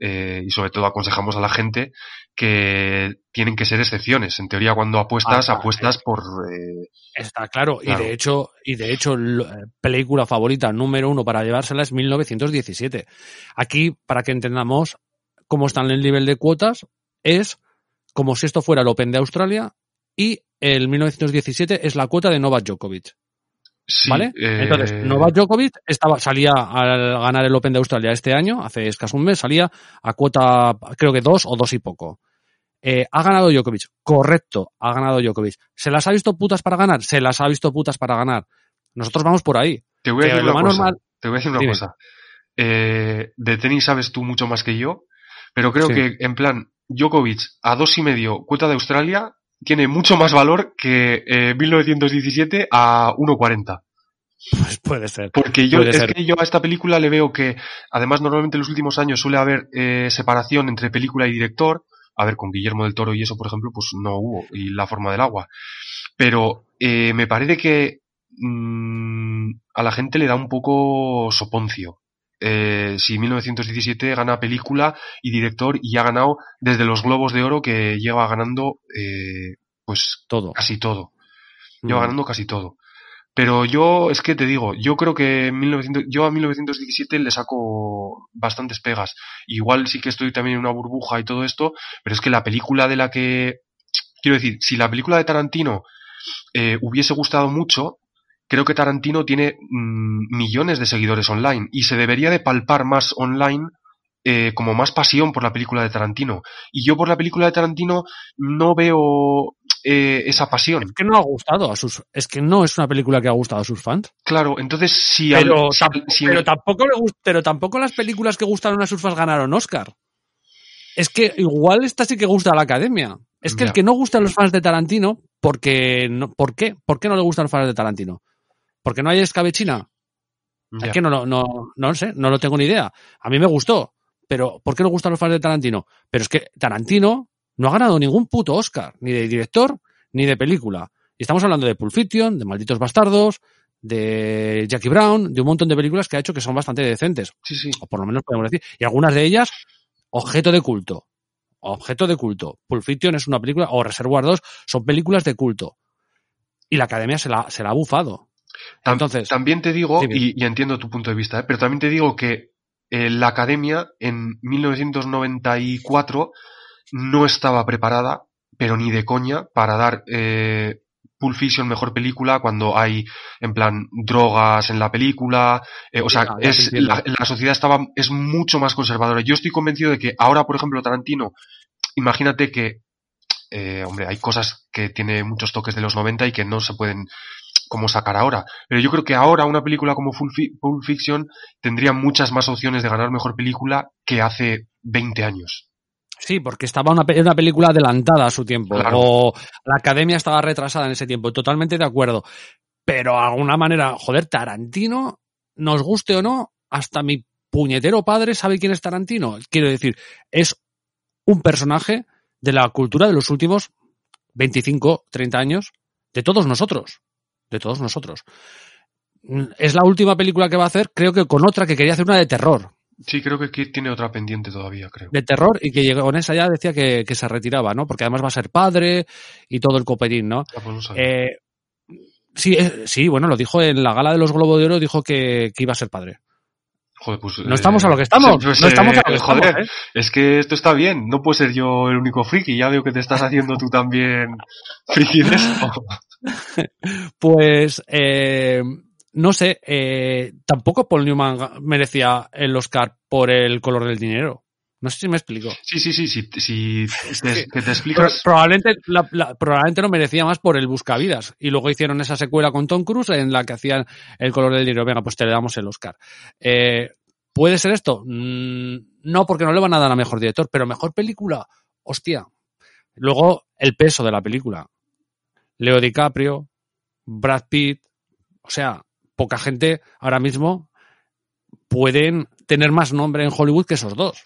eh, y sobre todo aconsejamos a la gente que tienen que ser excepciones. En teoría, cuando apuestas, Ah, apuestas por eh, Está claro. Claro. Y de hecho, y de hecho, eh, película favorita número uno para llevársela es 1917. Aquí, para que entendamos cómo está en el nivel de cuotas, es como si esto fuera el Open de Australia y el 1917 es la cuota de Novak Djokovic. Sí, ¿Vale? eh, Entonces, Novak Djokovic estaba, salía al ganar el Open de Australia este año, hace escaso un mes, salía a cuota, creo que dos o dos y poco. Eh, ha ganado Djokovic, correcto, ha ganado Djokovic. ¿Se las ha visto putas para ganar? Se las ha visto putas para ganar. Nosotros vamos por ahí. Te voy a decir una cosa. normal- Te voy a decir una cosa. Eh, de tenis sabes tú mucho más que yo, pero creo Sí. que en plan Djokovic a dos y medio cuota de Australia tiene mucho más valor que eh, 1917 a 1.40. Pues puede ser. Porque yo es ser. que yo a esta película le veo que además normalmente en los últimos años suele haber eh, separación entre película y director. A ver, con Guillermo del Toro y eso, por ejemplo, pues no hubo y La forma del agua. Pero eh, me parece que mm, a la gente le da un poco soponcio. Eh, si 1917 gana película y director y ha ganado desde los Globos de Oro que lleva ganando eh, pues Todo. casi todo lleva Mm. ganando casi todo. Pero yo, es que te digo, yo creo que 1900, yo a 1917 le saco bastantes pegas. Igual sí que estoy también en una burbuja y todo esto, pero es que la película de la que, quiero decir, si la película de Tarantino eh, hubiese gustado mucho, creo que Tarantino tiene mm, millones de seguidores online y se debería de palpar más online eh, como más pasión por la película de Tarantino. Y yo por la película de Tarantino no veo eh, esa pasión. Es que no ha gustado a sus. Es que no es una película que ha gustado a sus fans. Claro, entonces si al- Pero, si- pero tampoco le gust- pero tampoco las películas que gustaron a sus fans ganaron Oscar. Es que igual esta sí que gusta a la academia. Es que Ya. el que no gusta a los fans de Tarantino, porque no, ¿por qué? ¿Por qué no le gustan los fans de Tarantino? ¿Porque no hay escabechina? ya. Es que no, lo- no, no lo sé, no lo tengo ni idea. A mí me gustó, pero ¿por qué no gustan los fans de Tarantino? Pero es que Tarantino no ha ganado ningún puto Oscar, ni de director, ni de película. Y estamos hablando de Pulp Fiction, de Malditos Bastardos, de Jackie Brown, de un montón de películas que ha hecho que son bastante decentes, Sí, sí. o por lo menos podemos decir. Y algunas de ellas, objeto de culto. Objeto de culto. Pulp Fiction es una película, o Reservoir 2, son películas de culto. Y la academia se la, se la ha bufado. Entonces, también te digo, y, y entiendo tu punto de vista, ¿eh? pero también te digo que eh, la academia en 1994 no estaba preparada, pero ni de coña, para dar eh, Pulp Fiction mejor película cuando hay, en plan, drogas en la película. eh, o sea, es, la, la sociedad estaba, es mucho más conservadora. Yo estoy convencido de que ahora, por ejemplo, Tarantino, imagínate que, hombre, hay cosas que tiene muchos toques de los 90 y que no se pueden como sacar ahora. Pero yo creo que ahora una película como Pulp Fiction tendría muchas más opciones de ganar mejor película que hace 20 años. Sí, porque estaba una, una película adelantada a su tiempo. Claro. O la academia estaba retrasada en ese tiempo. Totalmente de acuerdo. Pero de alguna manera, joder, Tarantino, nos guste o no, hasta mi puñetero padre sabe quién es Tarantino. Quiero decir, es un personaje de la cultura de los últimos 25, 30 años, de todos nosotros. De todos nosotros. Es la última película que va a hacer, creo que con otra que quería hacer una de terror Sí, creo que tiene otra pendiente todavía, creo. de terror y que llegó con esa ya decía que, que se retiraba, ¿no? Porque además va a ser padre y todo el copetín, ¿no? Ah, pues no. Eh, sí, eh, sí, bueno, lo dijo en la gala de los Globos de Oro, dijo que, que iba a ser padre. Joder, pues, No estamos a lo que estamos, pues, no estamos a lo que joder, estamos, ¿eh? es que esto está bien, no puedo ser yo el único friki, ya veo que te estás haciendo tú también friki de esto. Pues, eh, no sé, eh, tampoco Paul Newman merecía el Oscar por el color del dinero. No sé si me explico. Sí, sí, sí, sí, si te, explicas... probablemente, la- la- probablemente lo merecía más por el Buscavidas. Y luego hicieron esa secuela con Tom Cruise en la que hacían el color del dinero. Venga, pues te le damos el Oscar. Eh, ¿Puede ser esto? Mm, no, porque no le van a dar a mejor director, pero mejor película, hostia. Luego, el peso de la película. Leo DiCaprio, Brad Pitt, o sea, poca gente ahora mismo pueden tener más nombre en Hollywood que esos dos.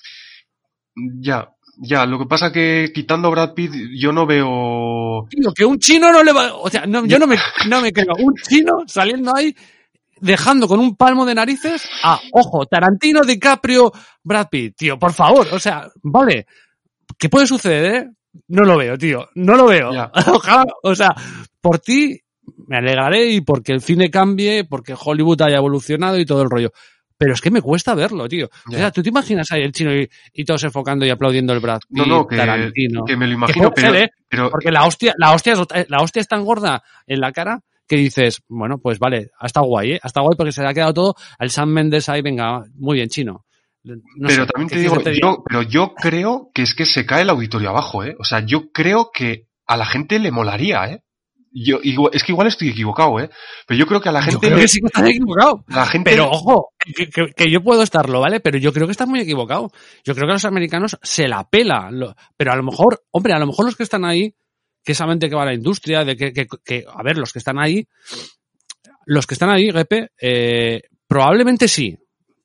Ya, ya, lo que pasa que quitando Brad Pitt, yo no veo. Tío, que un chino no le va. O sea, no, yo no me, no me creo. Un chino saliendo ahí, dejando con un palmo de narices a, ojo, Tarantino, DiCaprio, Brad Pitt. Tío, por favor. O sea, vale. ¿Qué puede suceder, eh? No lo veo, tío. No lo veo. Ya. Ojalá, o sea, por ti me alegraré y porque el cine cambie, porque Hollywood haya evolucionado y todo el rollo. Pero es que me cuesta verlo, tío. O sea, tú te imaginas ahí el chino y, y todos enfocando y aplaudiendo el Pitt, No, no, que, Tarantino. que me lo imagino, puede pero, ser, ¿eh? pero Porque la hostia, la hostia, es, otra- la hostia es tan gorda en la cara que dices, bueno, pues vale, ha estado guay, ¿eh? Ha estado guay porque se le ha quedado todo al Sam Mendes ahí, venga, muy bien, chino. No pero sé, también ¿qué te digo, yo, pero yo creo que es que se cae el auditorio abajo, ¿eh? O sea, yo creo que a la gente le molaría, ¿eh? Yo, igual- es que igual estoy equivocado, ¿eh? Pero yo creo que a la Yo gente creo le- que sí que estás equivocado. a la gente Pero ojo, que, que- que yo puedo estarlo, ¿vale? Pero yo creo que estás muy equivocado. Yo creo que a los americanos se la pela. lo- pero a lo mejor, hombre, a lo mejor los que están ahí, que saben de qué va la industria, de que, que, que- a ver, los que están ahí, los que están ahí, Gepe, eh, probablemente sí.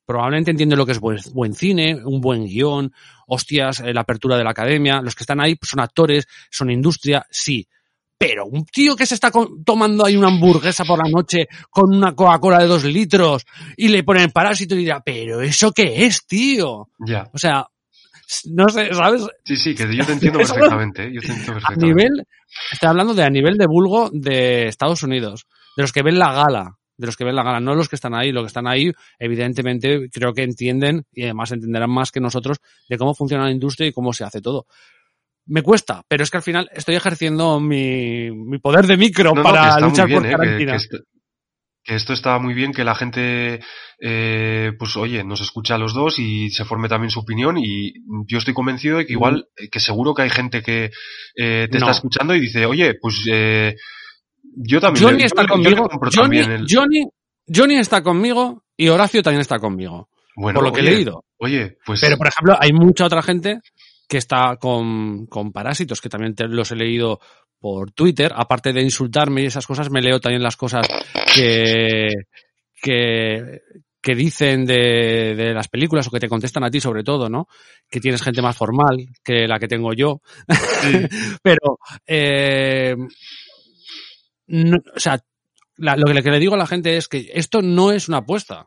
Probablemente entienden lo que es buen, buen cine, un buen guion, hostias, eh, la apertura de la academia. Los que están ahí son actores, son industria, sí. Pero un tío que se está tomando ahí una hamburguesa por la noche con una Coca-Cola de dos litros y le ponen parásito y dirá, pero ¿eso qué es, tío? ya. O sea, no sé, ¿sabes? Sí, sí, que yo te entiendo perfectamente, ¿eh? Yo te entiendo A perfectamente. nivel, estoy hablando de a nivel de vulgo de Estados Unidos, de los que ven la gala, de los que ven la gala, no los que están ahí, los que están ahí, evidentemente creo que entienden y además entenderán más que nosotros de cómo funciona la industria y cómo se hace todo. Me cuesta, pero es que al final estoy ejerciendo mi, mi poder de micro No, para luchar bien, por ¿eh? Que- esto- esto está muy bien, que la gente, eh, pues oye, nos escucha a los dos y se forme también su opinión y yo estoy convencido de que igual, eh, que seguro que hay gente que eh, te No. está escuchando y dice, oye, pues eh, yo también, Johnny está yo yo conmigo, Johnny, el- Johnny, Johnny está conmigo y Horacio también está conmigo, bueno, por lo que he leído. Oye, pues Pero, por ejemplo, hay mucha otra gente que está con, con parásitos, que también te- los he leído por Twitter. Aparte de insultarme y esas cosas, me leo también las cosas que, que, que dicen de, de las películas o que te contestan a ti sobre todo, ¿no? Que tienes gente más formal que la que tengo yo. sí, Pero, eh, o sea, lo que le, que digo a la gente es que esto no es una apuesta.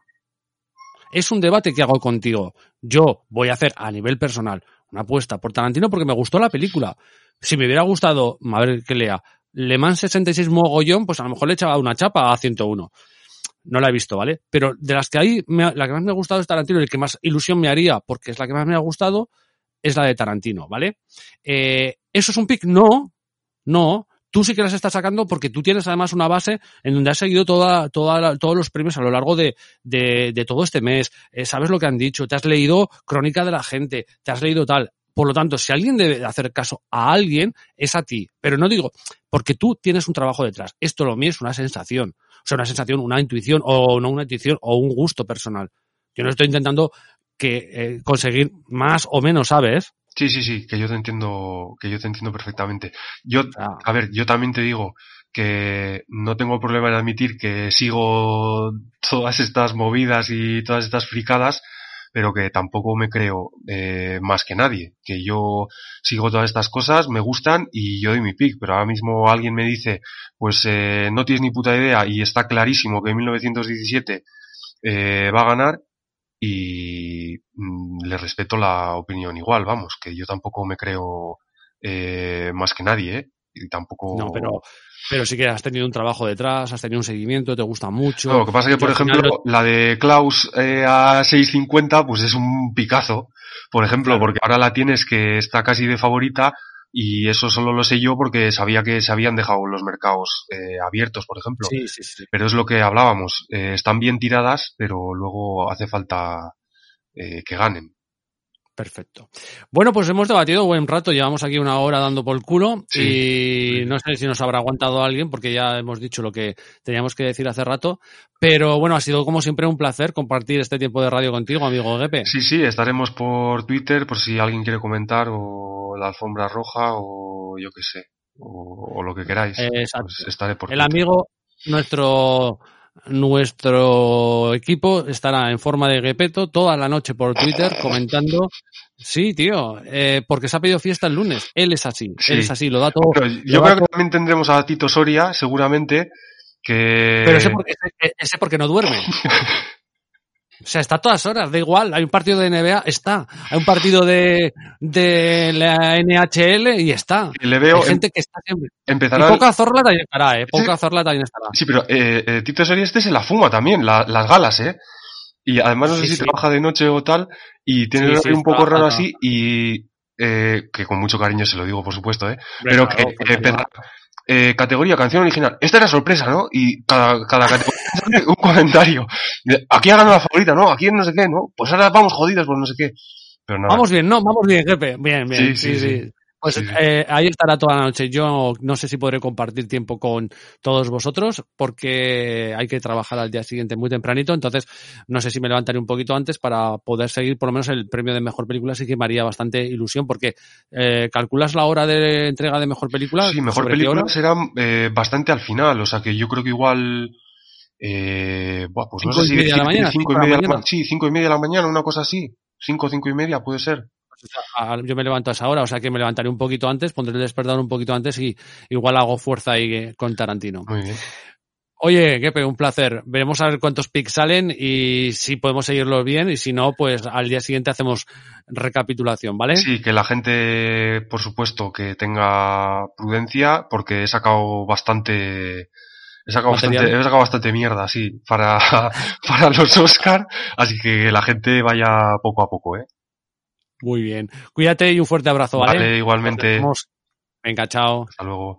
Es un debate que hago contigo. Yo voy a hacer a nivel personal una apuesta por Tarantino porque me gustó la película. Si me hubiera gustado, a ver qué lea, Le Mans 66 mogollón, pues a lo mejor le echaba una chapa a 101. No la he visto, ¿vale? Pero de las que hay, la que más me ha gustado es Tarantino y el que más ilusión me haría, porque es la que más me ha gustado, es la de Tarantino, ¿vale? Eh, ¿Eso es un pick? No, no. Tú sí que las estás sacando porque tú tienes además una base en donde has seguido toda, toda todos los premios a lo largo de, de, de todo este mes. Eh, sabes lo que han dicho, te has leído crónica de la gente, te has leído tal. Por lo tanto, si alguien debe de hacer caso a alguien, es a ti. Pero no digo, porque tú tienes un trabajo detrás. Esto lo mío es una sensación. O sea, una sensación, una intuición, o no una intuición, o un gusto personal. Yo no estoy intentando que eh, conseguir más o menos, ¿sabes? Sí, sí, sí, que yo te entiendo, que yo te entiendo perfectamente. Yo, sea, a ver, yo también te digo que no tengo problema en admitir que sigo todas estas movidas y todas estas fricadas, pero que tampoco me creo eh, más que nadie. Que yo sigo todas estas cosas, me gustan y yo doy mi pick, pero ahora mismo alguien me dice, pues eh, no tienes ni puta idea y está clarísimo que en 1917 eh, va a ganar y mm, le respeto la opinión igual, vamos, que yo tampoco me creo eh, más que nadie, ¿eh? Y tampoco... No, pero, pero sí que has tenido un trabajo detrás, has tenido un seguimiento, te gusta mucho. No, lo que pasa es que, Yo por final ejemplo, la de Klaus eh, a 6.50, pues es un picazo, por ejemplo, porque ahora la tienes que está casi de favorita y eso solo lo sé yo porque sabía que se habían dejado los mercados eh, abiertos, por ejemplo. Sí, sí, sí. Pero es lo que hablábamos, eh, están bien tiradas, pero luego hace falta eh, que ganen. Perfecto. Bueno, pues hemos debatido buen rato, llevamos aquí una hora dando por el culo Sí. y no sé si nos habrá aguantado alguien porque ya hemos dicho lo que teníamos que decir hace rato, pero bueno, ha sido como siempre un placer compartir este tiempo de radio contigo, amigo Gepe. Sí, sí, estaremos por Twitter por si alguien quiere comentar o la alfombra roja o yo qué sé, o, o lo que queráis. Exacto. Pues estaré por El Twitter. amigo, nuestro nuestro equipo estará en forma de Gepeto toda la noche por Twitter comentando. Sí, tío, eh, porque se ha pedido fiesta el lunes. Él es así, Sí. él es así, lo da todo. Pero yo creo que también tendremos a Tito Soria, seguramente, que... Pero ese porque, ese- ese porque no duerme. O sea, está a todas horas, da igual. Hay un partido de NBA, está. Hay un partido de, de la NHL y está. le veo, Hay gente que está siempre. Y empezará... poca zorla también estará, ¿eh? Poca zorla también estará. Sí, pero eh, eh, Tito Soria este se la fuma también, la- las galas, ¿eh? Y además no sé Sí, si sí. trabaja de noche o tal, y tiene Sí, un sí, poco raro así, y eh, que con mucho cariño se lo digo, por supuesto, ¿eh? Pero que Claro, empezará, eh, categoría canción original. Esta era sorpresa, ¿no? Y cada, cada categoría sale un comentario. Aquí ha ganado la favorita, ¿no? Aquí no sé qué, ¿no? Pues ahora vamos jodidos por no sé qué. Pero nada. Vamos bien, no, vamos bien, jefe. Bien, bien. Sí, Sí, sí, sí. Pues eh, ahí estará toda la noche. Yo no sé si podré compartir tiempo con todos vosotros porque hay que trabajar al día siguiente muy tempranito. Entonces, no sé si me levantaré un poquito antes para poder seguir por lo menos el premio de mejor película. Sí que me haría bastante ilusión porque eh, calculas la hora de entrega de mejor película. Sí, mejor ¿Sobre qué película será eh, bastante al final, o sea que yo creo que igual... Eh, buah, pues no sé si media de la decir mañana, sí, cinco y media de la mañana, una cosa así. Cinco, cinco y media puede ser. Ah, Yo me levanto a esa hora, o sea que me levantaré un poquito antes, pondré el despertador un poquito antes y igual hago fuerza ahí eh, con Tarantino. Muy bien. Oye, Gepe, un placer. Veremos a ver cuántos pics salen y si podemos seguirlos bien y si no, pues al día siguiente hacemos recapitulación, ¿vale? Sí, que la gente, por supuesto, que tenga prudencia, porque he sacado bastante, he sacado bastante, he sacado bastante mierda, sí, para, para los Oscar, así que la gente vaya poco a poco, eh. Muy bien. Cuídate y un fuerte abrazo, ¿vale? Vale, igualmente. Venga, chao. Hasta luego.